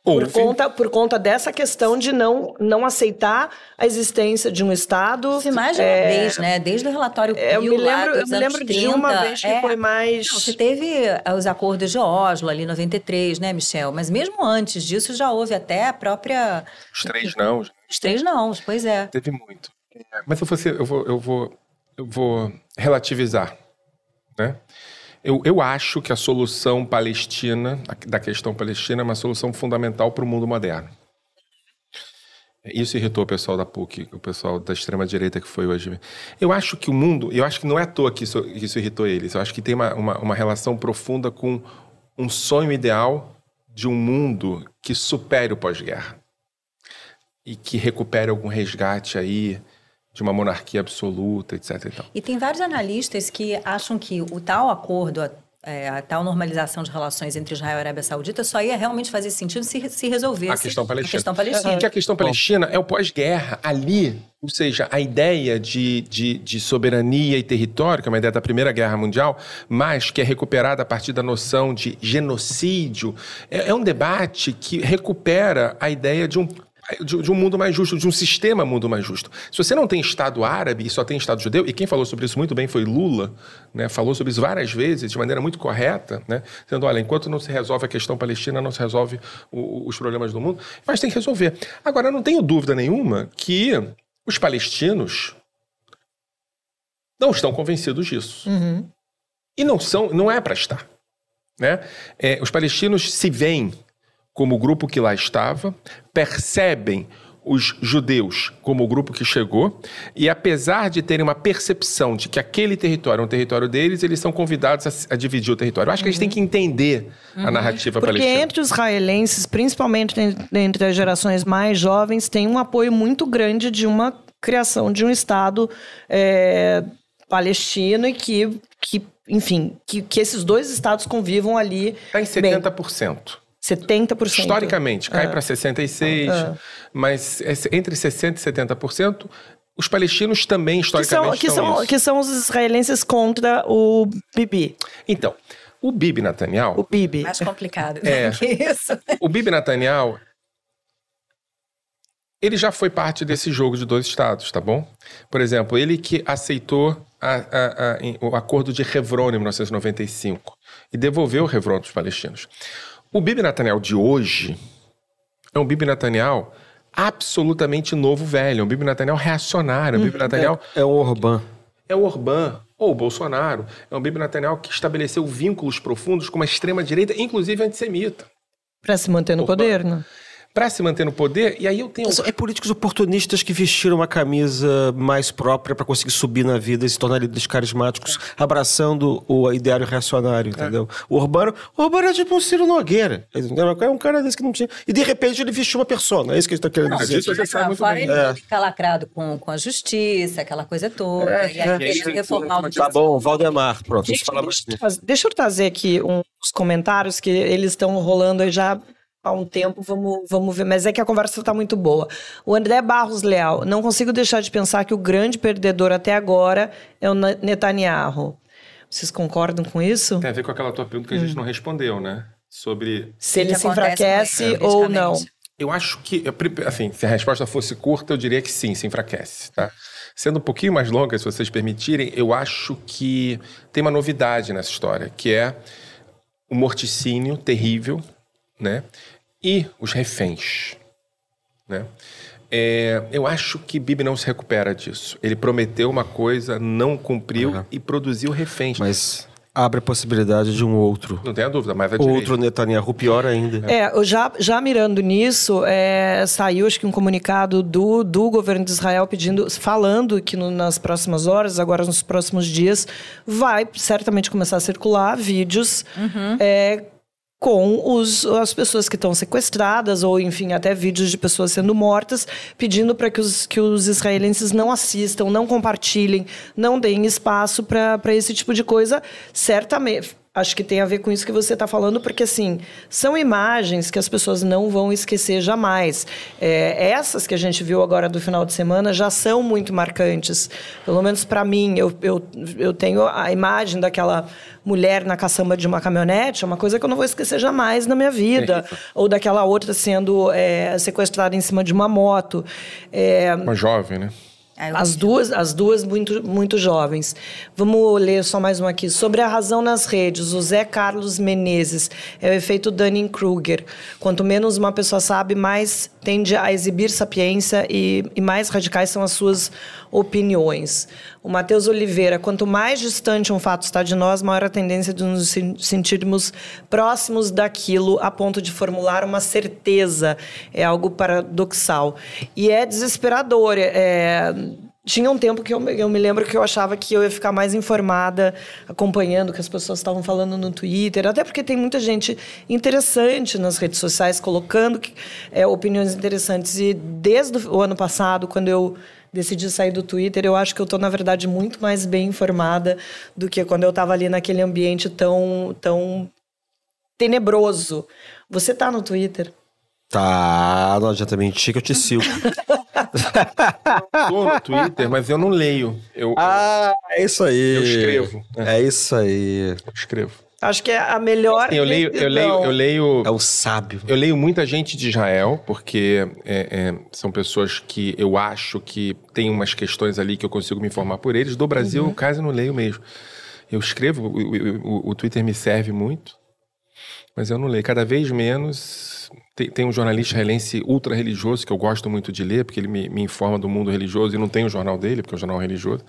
Por conta, por conta dessa questão de não, não aceitar a existência de um Estado. Se mais de uma é, vez, né? Desde o relatório Pio, é, eu me lembro, eu me lembro 30, de uma vez que é, foi mais. Não, você teve eh, os acordos de Oslo ali, 93, né, Michel? Mas mesmo antes disso já houve até a própria. Os três não. Os três não, pois é. Teve muito. Mas eu vou, eu vou, eu vou, eu vou relativizar, né? Eu, eu acho que a solução palestina, da questão palestina, é uma solução fundamental para o mundo moderno. Isso irritou o pessoal da PUC, o pessoal da extrema-direita que foi hoje. Eu acho que o mundo, eu acho que não é à toa que isso, que isso irritou eles, eu acho que tem uma, uma, uma relação profunda com um sonho ideal de um mundo que supere o pós-guerra e que recupere algum resgate aí de uma monarquia absoluta, etc. E, e tem vários analistas que acham que o tal acordo, a, é, a tal normalização de relações entre Israel e Arábia Saudita só ia realmente fazer sentido se, se resolvesse a questão palestina. A questão palestina. Porque a questão palestina é o pós-guerra. Ali, ou seja, a ideia de, de, de, soberania e território, que é uma ideia da Primeira Guerra Mundial, mas que é recuperada a partir da noção de genocídio, é, é um debate que recupera a ideia de um de, de, um mundo mais justo, de um sistema mundo mais justo. Se você não tem Estado árabe e só tem Estado judeu, e quem falou sobre isso muito bem foi Lula, né, falou sobre isso várias vezes, de maneira muito correta, né, dizendo, olha, enquanto não se resolve a questão palestina, não se resolve o, os problemas do mundo, mas tem que resolver. Agora, não tenho dúvida nenhuma que os palestinos não estão convencidos disso. Uhum. E não são, não é para estar. Né? É, os palestinos se veem como o grupo que lá estava, percebem os judeus como o grupo que chegou, e apesar de terem uma percepção de que aquele território é um território deles, eles são convidados a, a dividir o território. Eu acho que a gente tem que entender uhum. a narrativa Porque palestina. Porque entre os israelenses, principalmente entre as gerações mais jovens, tem um apoio muito grande de uma criação de um Estado é, palestino e que, que enfim, que, que esses dois estados convivam ali. Está em 70%. Bem. 70%. Historicamente, cai é. para 66%, é. mas entre 60% e 70%. Os palestinos também, historicamente, que são, que são, que são os israelenses contra o Bibi. Então, o Bibi Netanyahu... O Bibi. Mais complicado é, que isso. <laughs> O Bibi Netanyahu, ele já foi parte desse jogo de dois estados, tá bom? Por exemplo, ele que aceitou a, a, a, o acordo de Hebron em 1995 e devolveu o Hebron para os palestinos. O Bibi Netanyahu de hoje é um Bibi Netanyahu absolutamente novo velho, é um Bibi Netanyahu reacionário, é um Bibi uhum. Netanyahu... É, é o Orbán. É o Orbán, ou o Bolsonaro. É um Bibi Netanyahu que estabeleceu vínculos profundos com uma extrema-direita, inclusive antissemita. Para se manter no Orbán. poder, né? Para se manter no poder, e aí eu tenho. É políticos oportunistas que vestiram uma camisa mais própria para conseguir subir na vida e se tornar líderes carismáticos, abraçando o ideário reacionário, entendeu? É. O Urbano, o Urbano é tipo um Ciro Nogueira. Entendeu? É um cara desse que não tinha. E de repente ele vestiu uma persona, é isso que ele está querendo não, dizer. Isso você sabe muito bem. Ele é. fica lacrado com, com a justiça, aquela coisa toda. É, e aí é. reformar o Tá bom, Valdemar, pronto. Gente, deixa, deixa eu trazer aqui uns comentários que eles estão rolando aí já há um tempo, vamos, vamos ver. Mas é que a conversa está muito boa. O André Barros Leal, não consigo deixar de pensar que o grande perdedor até agora é o Netanyahu. Vocês concordam com isso? Tem a ver com aquela tua pergunta que a gente hum. não respondeu, né? Sobre. Se ele se enfraquece ou não. Eu acho que, assim, se a resposta fosse curta, eu diria que sim, se enfraquece, tá? Sendo um pouquinho mais longa, se vocês permitirem, eu acho que tem uma novidade nessa história, que é o morticínio terrível, né? e os reféns. Né? É, eu acho que Bibi não se recupera disso. Ele prometeu uma coisa, não cumpriu uhum. e produziu reféns. Mas abre a possibilidade de um outro. Não tenha dúvida, mas Outro Netanyahu, pior ainda. É, eu já, já mirando nisso, é, saiu acho que um comunicado do, do governo de Israel pedindo, falando que no, nas próximas horas, agora nos próximos dias, vai certamente começar a circular vídeos é, com os, as pessoas que estão sequestradas, ou enfim, até vídeos de pessoas sendo mortas, pedindo para que os, que os israelenses não assistam, não compartilhem, não deem espaço para esse tipo de coisa. Certamente. Acho que tem a ver com isso que você está falando, porque assim são imagens que as pessoas não vão esquecer jamais. É, essas que a gente viu agora do final de semana já são muito marcantes. Pelo menos para mim, eu, eu, eu tenho a imagem daquela mulher na caçamba de uma caminhonete, é uma coisa que eu não vou esquecer jamais na minha vida. Ou daquela outra sendo é, sequestrada em cima de uma moto. É, Uma jovem, né? As duas, as duas muito, muito jovens. Vamos ler só mais uma aqui. Sobre a razão nas redes, o Zé Carlos Menezes. É o efeito Dunning-Kruger. Quanto menos uma pessoa sabe, mais tende a exibir sapiência e, e mais radicais são as suas opiniões. O Matheus Oliveira. Quanto mais distante um fato está de nós, maior a tendência de nos sen- sentirmos próximos daquilo a ponto de formular uma certeza. É algo paradoxal. E é desesperador. É, tinha um tempo que eu, me- eu me lembro que eu achava que eu ia ficar mais informada, acompanhando o que as pessoas estavam falando no Twitter, até porque tem muita gente interessante nas redes sociais colocando é, opiniões interessantes. E desde o ano passado, quando eu decidi sair do Twitter, eu acho que eu estou, na verdade, muito mais bem informada do que quando eu estava ali naquele ambiente tão, tão tenebroso. Você está no Twitter? Tá, não adianta mentir que eu te sigo. Tô no Twitter, mas eu não leio. Eu, ah, é isso aí. eu escrevo. né? É isso aí. Eu escrevo. Acho que é a melhor. Sim, eu leio, eu leio, eu leio. É o sábio. Eu leio muita gente de Israel, porque é, é, são pessoas que eu acho que tem umas questões ali que eu consigo me informar por eles. Do Brasil, Uhum. eu quase não leio mesmo. Eu escrevo, o- o- o Twitter me serve muito, mas eu não leio. Cada vez menos. Tem, tem um jornalista israelense ultra religioso que eu gosto muito de ler, porque ele me, me informa do mundo religioso e não tem o jornal dele, porque é um jornal religioso.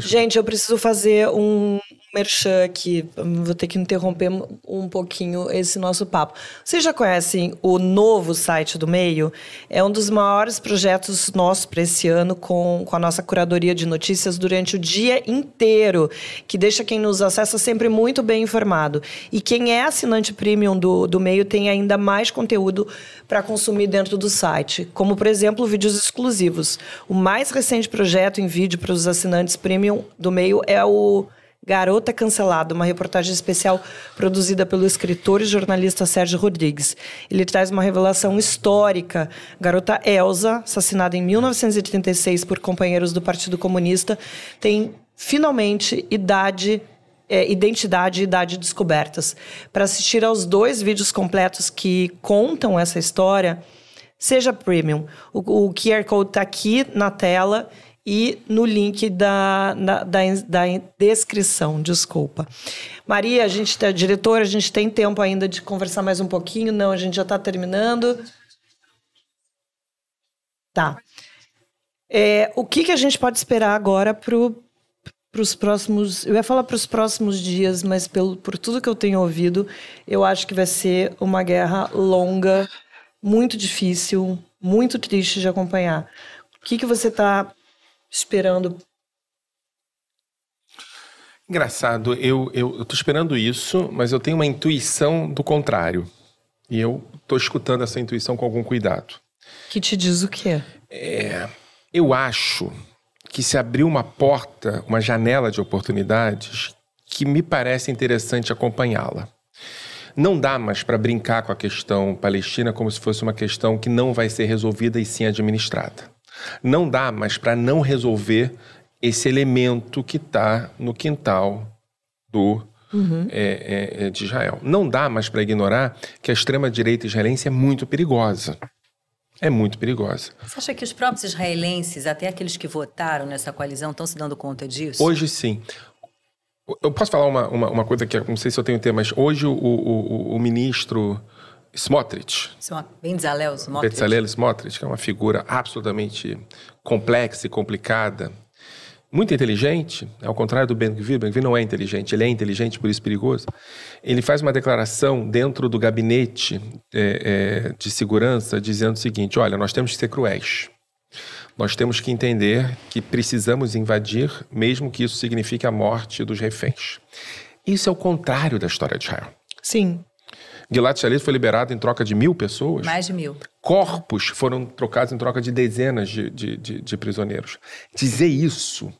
Gente, eu preciso fazer um merchan aqui. Vou ter que interromper um pouquinho esse nosso papo. Vocês já conhecem o novo site do Meio? É um dos maiores projetos nossos para esse ano, com, com a nossa curadoria de notícias durante o dia inteiro, que deixa quem nos acessa sempre muito bem informado. E quem é assinante premium do, do Meio tem ainda mais conteúdo para consumir dentro do site, como, por exemplo, vídeos exclusivos. O mais recente projeto em vídeo para os assinantes premium do Meio é o Garota Cancelada, uma reportagem especial produzida pelo escritor e jornalista Sérgio Rodrigues. Ele traz uma revelação histórica. Garota Elsa, assassinada em 1936 por companheiros do Partido Comunista, tem finalmente idade é, identidade e idade descobertas. Para assistir aos dois vídeos completos que contam essa história, seja premium. O, o QR Code está aqui na tela e no link da, na- da, da descrição, desculpa. Maria, a gente tá, diretora, a gente tem tempo ainda de conversar mais um pouquinho? Não, a gente já está terminando. Tá. É, o que, que a gente pode esperar agora para os próximos. Eu ia falar para os próximos dias, mas pelo, por tudo que eu tenho ouvido, eu acho que vai ser uma guerra longa, muito difícil, muito triste de acompanhar. O que, que você está esperando? Engraçado, eu, eu, tô esperando isso, mas eu tenho uma intuição do contrário. E eu tô escutando essa intuição com algum cuidado. Que te diz o quê? Eu acho que se abriu uma porta, uma janela de oportunidades que me parece interessante acompanhá-la. Não dá mais para brincar com a questão palestina como se fosse uma questão que não vai ser resolvida e sim administrada. Não dá mais para não resolver esse elemento que está no quintal do é, é, é, de Israel. Não dá mais para ignorar que a extrema-direita israelense é muito perigosa. É muito perigosa. Você acha que os próprios israelenses, até aqueles que votaram nessa coalizão, estão se dando conta disso? Hoje sim. Eu posso falar uma, uma, uma coisa que eu não sei se eu tenho tempo, mas hoje o, o, o, o ministro Smotrich, Benzalel, Smotrich. Bezalel Smotrich, que é uma figura absolutamente complexa e complicada, muito inteligente, ao contrário do Ben Gvir, Ben Gvir não é inteligente, ele é inteligente, por isso perigoso. Ele faz uma declaração dentro do gabinete é, é, de segurança dizendo o seguinte: olha, nós temos que ser cruéis. Nós temos que entender que precisamos invadir, mesmo que isso signifique a morte dos reféns. Isso é o contrário da história de Israel. Sim. Gilad Shalit foi liberado em troca de mil pessoas. Mais de mil. Corpos foram trocados em troca de dezenas de, de, de, de prisioneiros. Dizer isso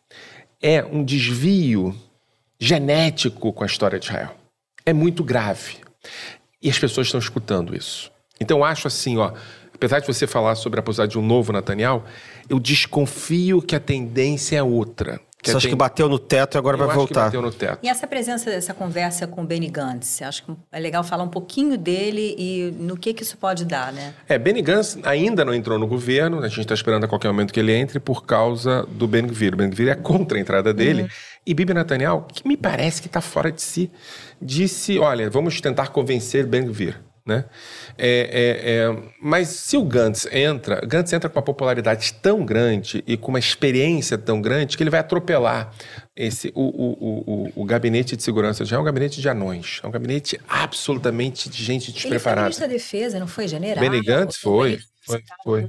é um desvio genético com a história de Israel. É muito grave. E as pessoas estão escutando isso. Então, acho assim, ó, apesar de você falar sobre a possibilidade de um novo Netanyahu, eu desconfio que a tendência é outra. Você acha tem... que bateu no teto e agora eu vai acho voltar? Que bateu no teto. E essa presença dessa conversa com o Benny Gantz, acho que é legal falar um pouquinho dele e no que, que isso pode dar, né? É, Benny Gantz ainda não entrou no governo, a gente está esperando a qualquer momento que ele entre por causa do Ben Gvir. O Ben Gvir é contra a entrada dele. Uhum. E Bibi Netanyahu, que me parece que está fora de si, disse, olha, vamos tentar convencer Ben Gvir. Né? É, é, é, mas se o Gantz entra, Gantz entra com uma popularidade tão grande e com uma experiência tão grande que ele vai atropelar esse, o, o, o, o gabinete de segurança já é um gabinete de anões, é um gabinete absolutamente de gente despreparada. Ele foi ministro da Defesa, não foi general? Benny Gantz foi, foi, foi.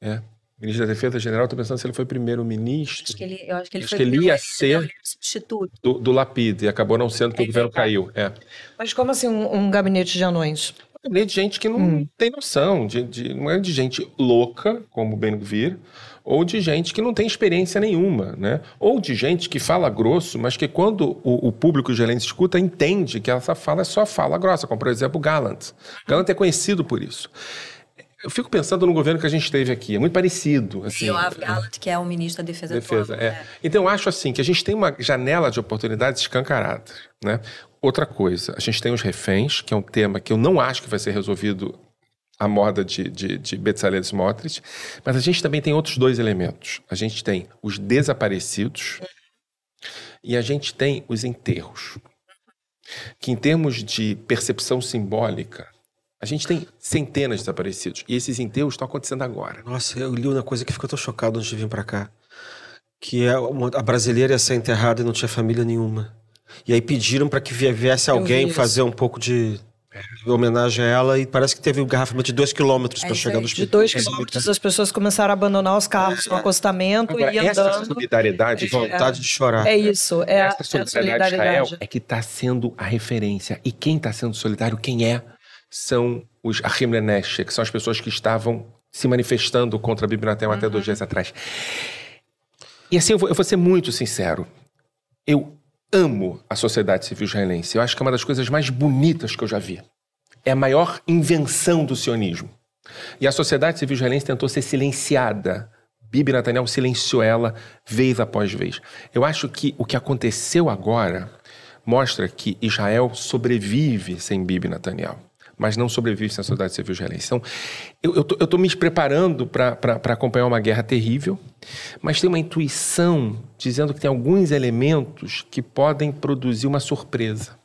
É. Ministro da Defesa General, estou pensando se ele foi primeiro-ministro. Acho que ele, eu acho que ele acho foi que ele ia ser substituto. Do, do Lapid, e acabou não sendo porque é, o governo caiu. É. Mas como assim um, um gabinete de anões? Um gabinete de gente que não hum. tem noção, de, de, não é de gente louca, como o Ben Gvir, ou de gente que não tem experiência nenhuma, né? Ou de gente que fala grosso, mas que quando o, o público gerente escuta, entende que essa fala é só fala grossa, como por exemplo o Gallant. Gallant é conhecido por isso. Eu fico pensando no governo que a gente teve aqui, é muito parecido. Assim, o Gallant, que é o ministro da Defesa, Defesa do é. é. Então, eu acho assim que a gente tem uma janela de oportunidades escancarada. Né? Outra coisa, a gente tem os reféns, que é um tema que eu não acho que vai ser resolvido à moda de, de, de Bezalel Smotrich, mas a gente também tem outros dois elementos. A gente tem os desaparecidos e a gente tem os enterros. Que em termos de percepção simbólica, a gente tem centenas de desaparecidos. E esses enterros estão acontecendo agora. Nossa, eu li uma coisa que ficou tão chocado antes de vir para cá. Que é uma, a brasileira ia ser enterrada e não tinha família nenhuma. E aí pediram para que viesse alguém fazer um pouco de homenagem a ela e parece que teve um garrafamento de dois quilômetros é para chegar no hospital. De dois quilômetros as pessoas começaram a abandonar os carros no acostamento Agora, e andando. Essa solidariedade, é, vontade de chorar. É isso, é essa solidariedade, é, solidariedade. é que está sendo a referência. E quem está sendo solidário, quem é? São os Lenesh, que são as pessoas que estavam se manifestando contra a Bibinatel uhum. até dois dias atrás. E assim, eu vou, eu vou ser muito sincero. Eu amo a sociedade civil israelense. Eu acho que é uma das coisas mais bonitas que eu já vi. É a maior invenção do sionismo. E a sociedade civil israelense tentou ser silenciada. Bibi Netanyahu silenciou ela vez após vez. Eu acho que o que aconteceu agora mostra que Israel sobrevive sem Bibi Netanyahu mas não sobrevive sem a sociedade civil israelense. Então, eu estou me preparando para acompanhar uma guerra terrível, mas tem uma intuição dizendo que tem alguns elementos que podem produzir uma surpresa,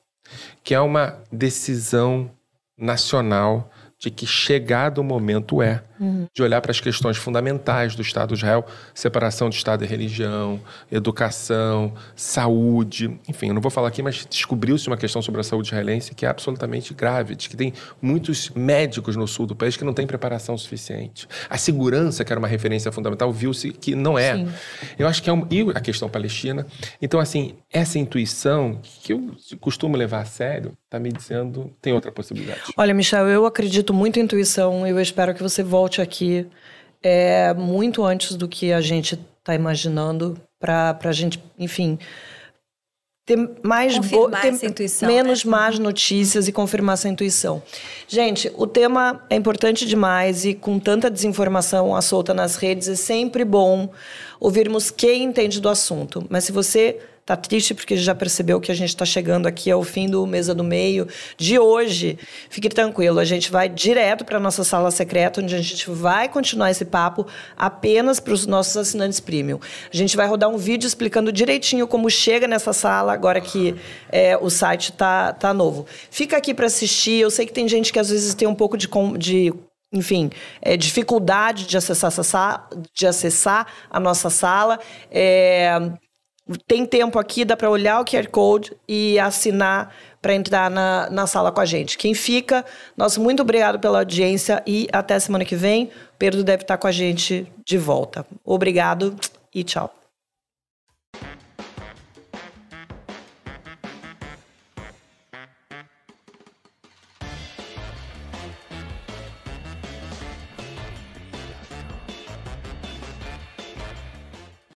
que é uma decisão nacional de que chegado o momento é uhum. de olhar para as questões fundamentais do Estado de Israel, separação de Estado e religião, educação, saúde, enfim, eu não vou falar aqui, mas descobriu-se uma questão sobre a saúde israelense que é absolutamente grave, de que tem muitos médicos no sul do país que não têm preparação suficiente. A segurança, que era uma referência fundamental, viu-se que não é. Sim. Eu acho que é um, e a questão palestina. Então, assim, essa intuição que eu costumo levar a sério, está me dizendo tem outra possibilidade. Olha, Michel, eu acredito muito em intuição. Eu espero que você volte aqui é, muito antes do que a gente está imaginando para a gente, enfim, ter mais ter intuição, menos né? más notícias e confirmar essa intuição. Gente, o tema é importante demais e com tanta desinformação à solta nas redes é sempre bom ouvirmos quem entende do assunto. Mas se você Tá triste porque já percebeu que a gente está chegando aqui ao fim do Mesa do Meio de hoje. Fique tranquilo, a gente vai direto para nossa sala secreta, onde a gente vai continuar esse papo apenas para os nossos assinantes premium. A gente vai rodar um vídeo explicando direitinho como chega nessa sala, agora que é, o site tá, tá novo. Fica aqui para assistir. Eu sei que tem gente que às vezes tem um pouco de, de enfim, é, dificuldade de acessar, de acessar a nossa sala. É, Tem tempo aqui, dá para olhar o QR Code e assinar para entrar na, na sala com a gente. Quem fica, nosso muito obrigado pela audiência e até semana que vem. Pedro deve estar com a gente de volta. Obrigado e tchau.